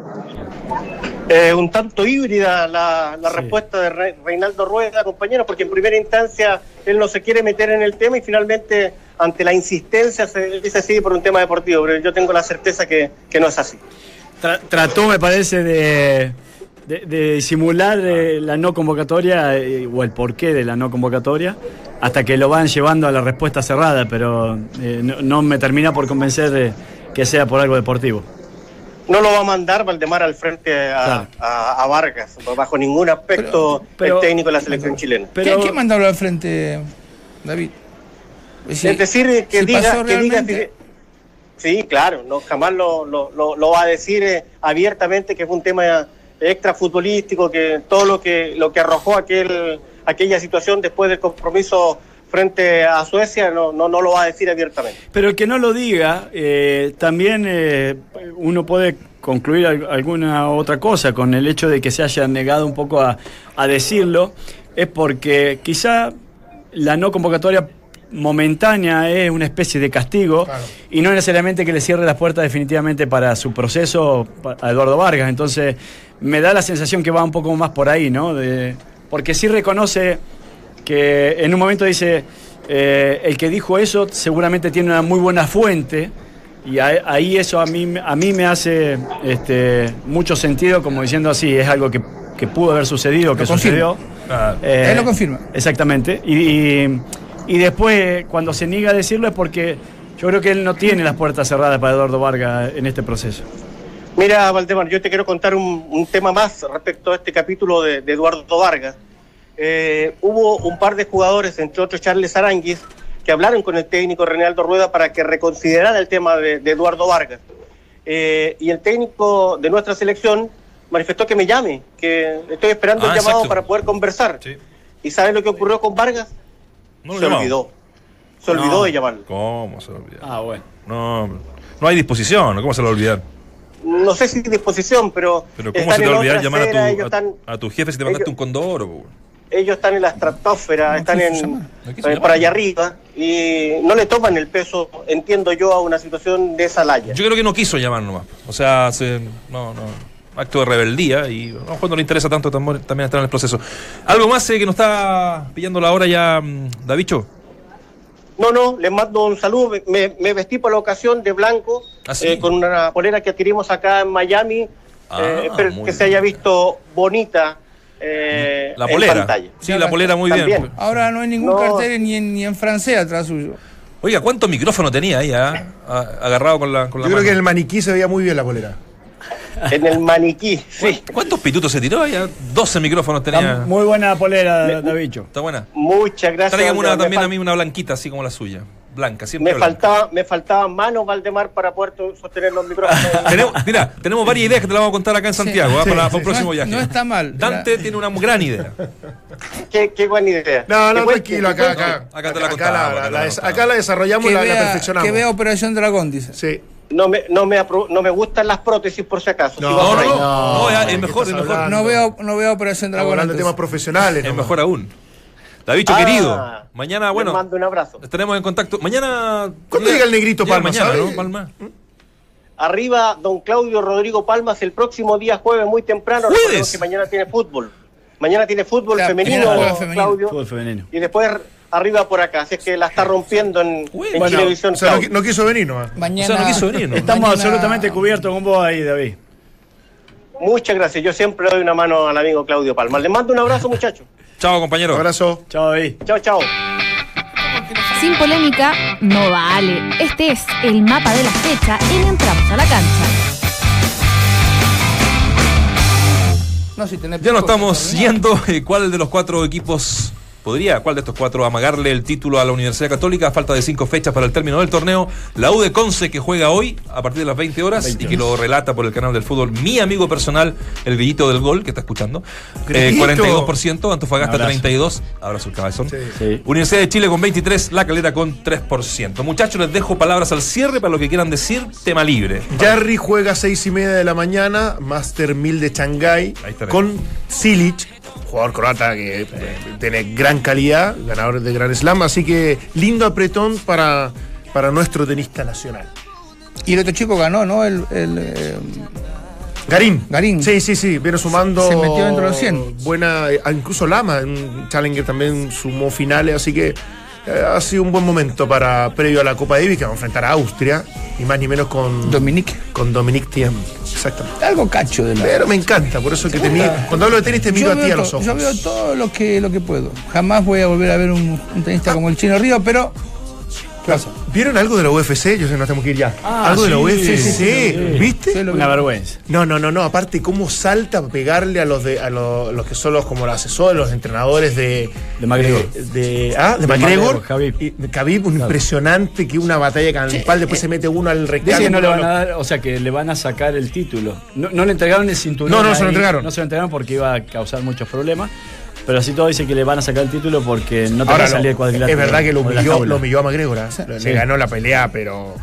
Eh, un tanto híbrida la, la respuesta de Re- Reinaldo Rueda, compañero, porque en primera instancia él no se quiere meter en el tema y finalmente ante la insistencia se dice sí por un tema deportivo, pero yo tengo la certeza que, que no es así. Tra- trató, me parece, de, de, de disimular eh, la no convocatoria eh, o el porqué de la no convocatoria hasta que lo van llevando a la respuesta cerrada, pero eh, no, no me termina por convencer de que sea por algo deportivo. No lo va a mandar Valdemar al frente a, a- a Vargas, bajo ningún aspecto pero- el técnico de la selección chilena. ¿Quién, quién mandarlo al frente, David? Es decir, que si diga, que diga sí, claro, no jamás lo, lo, lo- lo va a decir eh, abiertamente que fue un tema extra futbolístico, que todo lo que lo que arrojó aquel aquella situación después del compromiso frente a Suecia no, no, no lo va a decir abiertamente. Pero el que no lo diga, eh, también eh, uno puede concluir al- alguna otra cosa con el hecho de que se haya negado un poco a, a decirlo, es porque quizá la no convocatoria momentánea es una especie de castigo y no necesariamente que le cierre las puertas definitivamente para su proceso a Eduardo Vargas. Entonces, me da la sensación que va un poco más por ahí, ¿no? De- porque sí reconoce que en un momento dice, eh, el que dijo eso seguramente tiene una muy buena fuente y a- ahí eso a mí, a mí me hace este, mucho sentido como diciendo así, es algo que, que pudo haber sucedido, que confirma. sucedió. Eh, Él lo confirma. Exactamente. Y, y- y después, cuando se niega a decirlo, es porque yo creo que él no tiene las puertas cerradas para Eduardo Vargas en este proceso. Mira, Valdemar, yo te quiero contar un, un tema más respecto a este capítulo de, de Eduardo Vargas. Eh, hubo un par de jugadores, entre otros Charles Aranguis, que hablaron con el técnico Reinaldo Rueda para que reconsiderara el tema de, de Eduardo Vargas. Eh, y el técnico de nuestra selección manifestó que me llame, que estoy esperando Ah, el llamado exacto. para poder conversar. ¿Y sabes lo que ocurrió con Vargas? No lo se olvidó. Se olvidó No. de llamarlo. ¿Cómo se lo olvida? Ah, bueno. No, no hay disposición, ¿no? ¿cómo se lo va a olvidar? No sé si disposición, pero. Pero ¿cómo se te va a en olvidar llamar a tu, ellos a, están- a tu jefe si te mandaste un condoro? ellos están en la estratosfera, están en, llamar. para allá arriba y no le toman el peso, entiendo yo, a una situación de esa laya. Yo creo que no quiso llamar nomás. O sea, se- no, no. Acto de rebeldía y a lo mejor no le interesa tanto tam- también estar en el proceso. ¿Algo más eh, que nos está pillando la hora ya, mm, Davicho? No, no, les mando un saludo. Me- Me, vestí por la ocasión de blanco ¿Ah, sí? eh, con una polera que adquirimos acá en Miami. Ah, Eh, espero muy que se haya visto bonita eh, La en polera. pantalla. Sí, la polera muy bien. Ahora no hay ningún No. cartel ni en, ni en francés atrás suyo. Oiga, ¿cuánto micrófono tenía ahí ah? Ah, agarrado con la, con la Yo creo mano? que en el maniquí se veía muy bien la polera. En el maniquí, sí. ¿Cuántos pitutos se tiró? Ya 12 micrófonos tenía. Está muy buena polera, Davicho. Está buena. Muchas gracias. Tráigame una también a mí, una blanquita, así como la suya. Blanca, siempre Me, blanca. faltaba, me faltaban manos, Valdemar, para poder sostener los micrófonos. Tenemos, mira, tenemos varias ideas que te las vamos a contar acá en Santiago ¿ah? Sí, para, sí, para un sí. próximo No viaje. no está mal. Dante tiene una gran idea. qué, qué buena idea. No, no, tranquilo, acá, acá. Acá te la acá, contamos, la, acá la la desarrollamos, Que la, perfeccionamos. que vea Operación Dragón, dice. Sí. No me, no, me apro- no me gustan las prótesis por si acaso. No, si No, es ¿qué mejor, es? No veo, no veo Operación Dragón. hablando de temas profesionales. Es mejor aún. Davicho, Ah, querido, mañana, bueno, mando un abrazo. estaremos en contacto. Mañana. ¿Cuándo llega el negrito Llega Palma, Mañana, sabe? ¿no? Palma. Arriba, don Claudio Rodrigo Palmas, el próximo día jueves muy temprano. ¿Jueves? Recordemos que mañana tiene fútbol. Mañana tiene fútbol femenino. Claudio. Fútbol femenino. Y después arriba por acá. Así es que la está rompiendo en, en Bueno, Chilevisión O sea, no, no quiso venir nomás. Mañana, O sea, no quiso venir, ¿no? Estamos Mañana- absolutamente cubiertos con vos ahí, David. Muchas gracias. Yo siempre doy una mano al amigo Claudio Palmas. Le mando un abrazo, muchachos. Chao, compañero. Abrazo. Chao, David. Chao, chao. Sin polémica, no vale. Este es el mapa de la fecha en Entramos a la cancha. No, si Ya nos pico, estamos se yendo. Eh, ¿Cuál de los cuatro equipos podría, cuál de estos cuatro, amagarle el título a la Universidad Católica? A falta de cinco fechas para el término del torneo. La U de Conce que juega hoy a partir de las 20 horas y que lo relata por el canal del fútbol mi amigo personal, el Villito del Gol, que está escuchando. Eh, Grillito. 42%, Antofagasta Un abrazo. 32%. Abrazo, cabezón. Sí. Universidad de Chile con 23%, La Calera con 3%. Muchachos, les dejo palabras al cierre para lo que quieran decir. Tema libre. Jarry juega a seis y media de la mañana, Master 1000 de está. con Silic, jugador croata que eh, tiene gran calidad, ganador de Gran Slam, así que lindo apretón para, para nuestro tenista nacional. Y el otro chico ganó, ¿no? El, el, eh, Garín. Garín. Sí, sí, sí, viene sumando. Se metió dentro de los 100. Buena, incluso Lama, un Challenger también sumó finales, así que eh, ha sido un buen momento para previo a la Copa Davis que va a enfrentar a Austria y más ni menos con Dominique. con Dominique Thiem. Exactamente. Algo cacho de la. Pero me encanta, por eso que te miro, cuando hablo de tenis te miro Yo a ti a los ojos. Yo veo todo lo que, lo que puedo. Jamás voy a volver a ver un, un tenista como el Chino Río, pero. ¿Vieron algo de la UFC? Yo sé que nos tenemos que ir ya. Ah, algo de la UFC, sí, sí, sí. ¿viste? Una vergüenza. No, no, no, no. Aparte, cómo salta a pegarle a los de a los, los que son los como los asesores, los entrenadores de. De McGregor. De, de- ah, de, De McGregor. Khabib. Un impresionante que una batalla campal, después se mete uno al Dice rectángulo. que no le van a dar, o sea, que le van a sacar el título. No, no le entregaron el cinturón. No, no se lo entregaron. No se lo entregaron porque iba a causar muchos problemas. Pero así todo dice que le van a sacar el título porque no te va a salir lo- el cuadrilátero. es verdad que lo humilló, lo humilló a McGregor. ¿eh? Le Sí. ganó la pelea, pero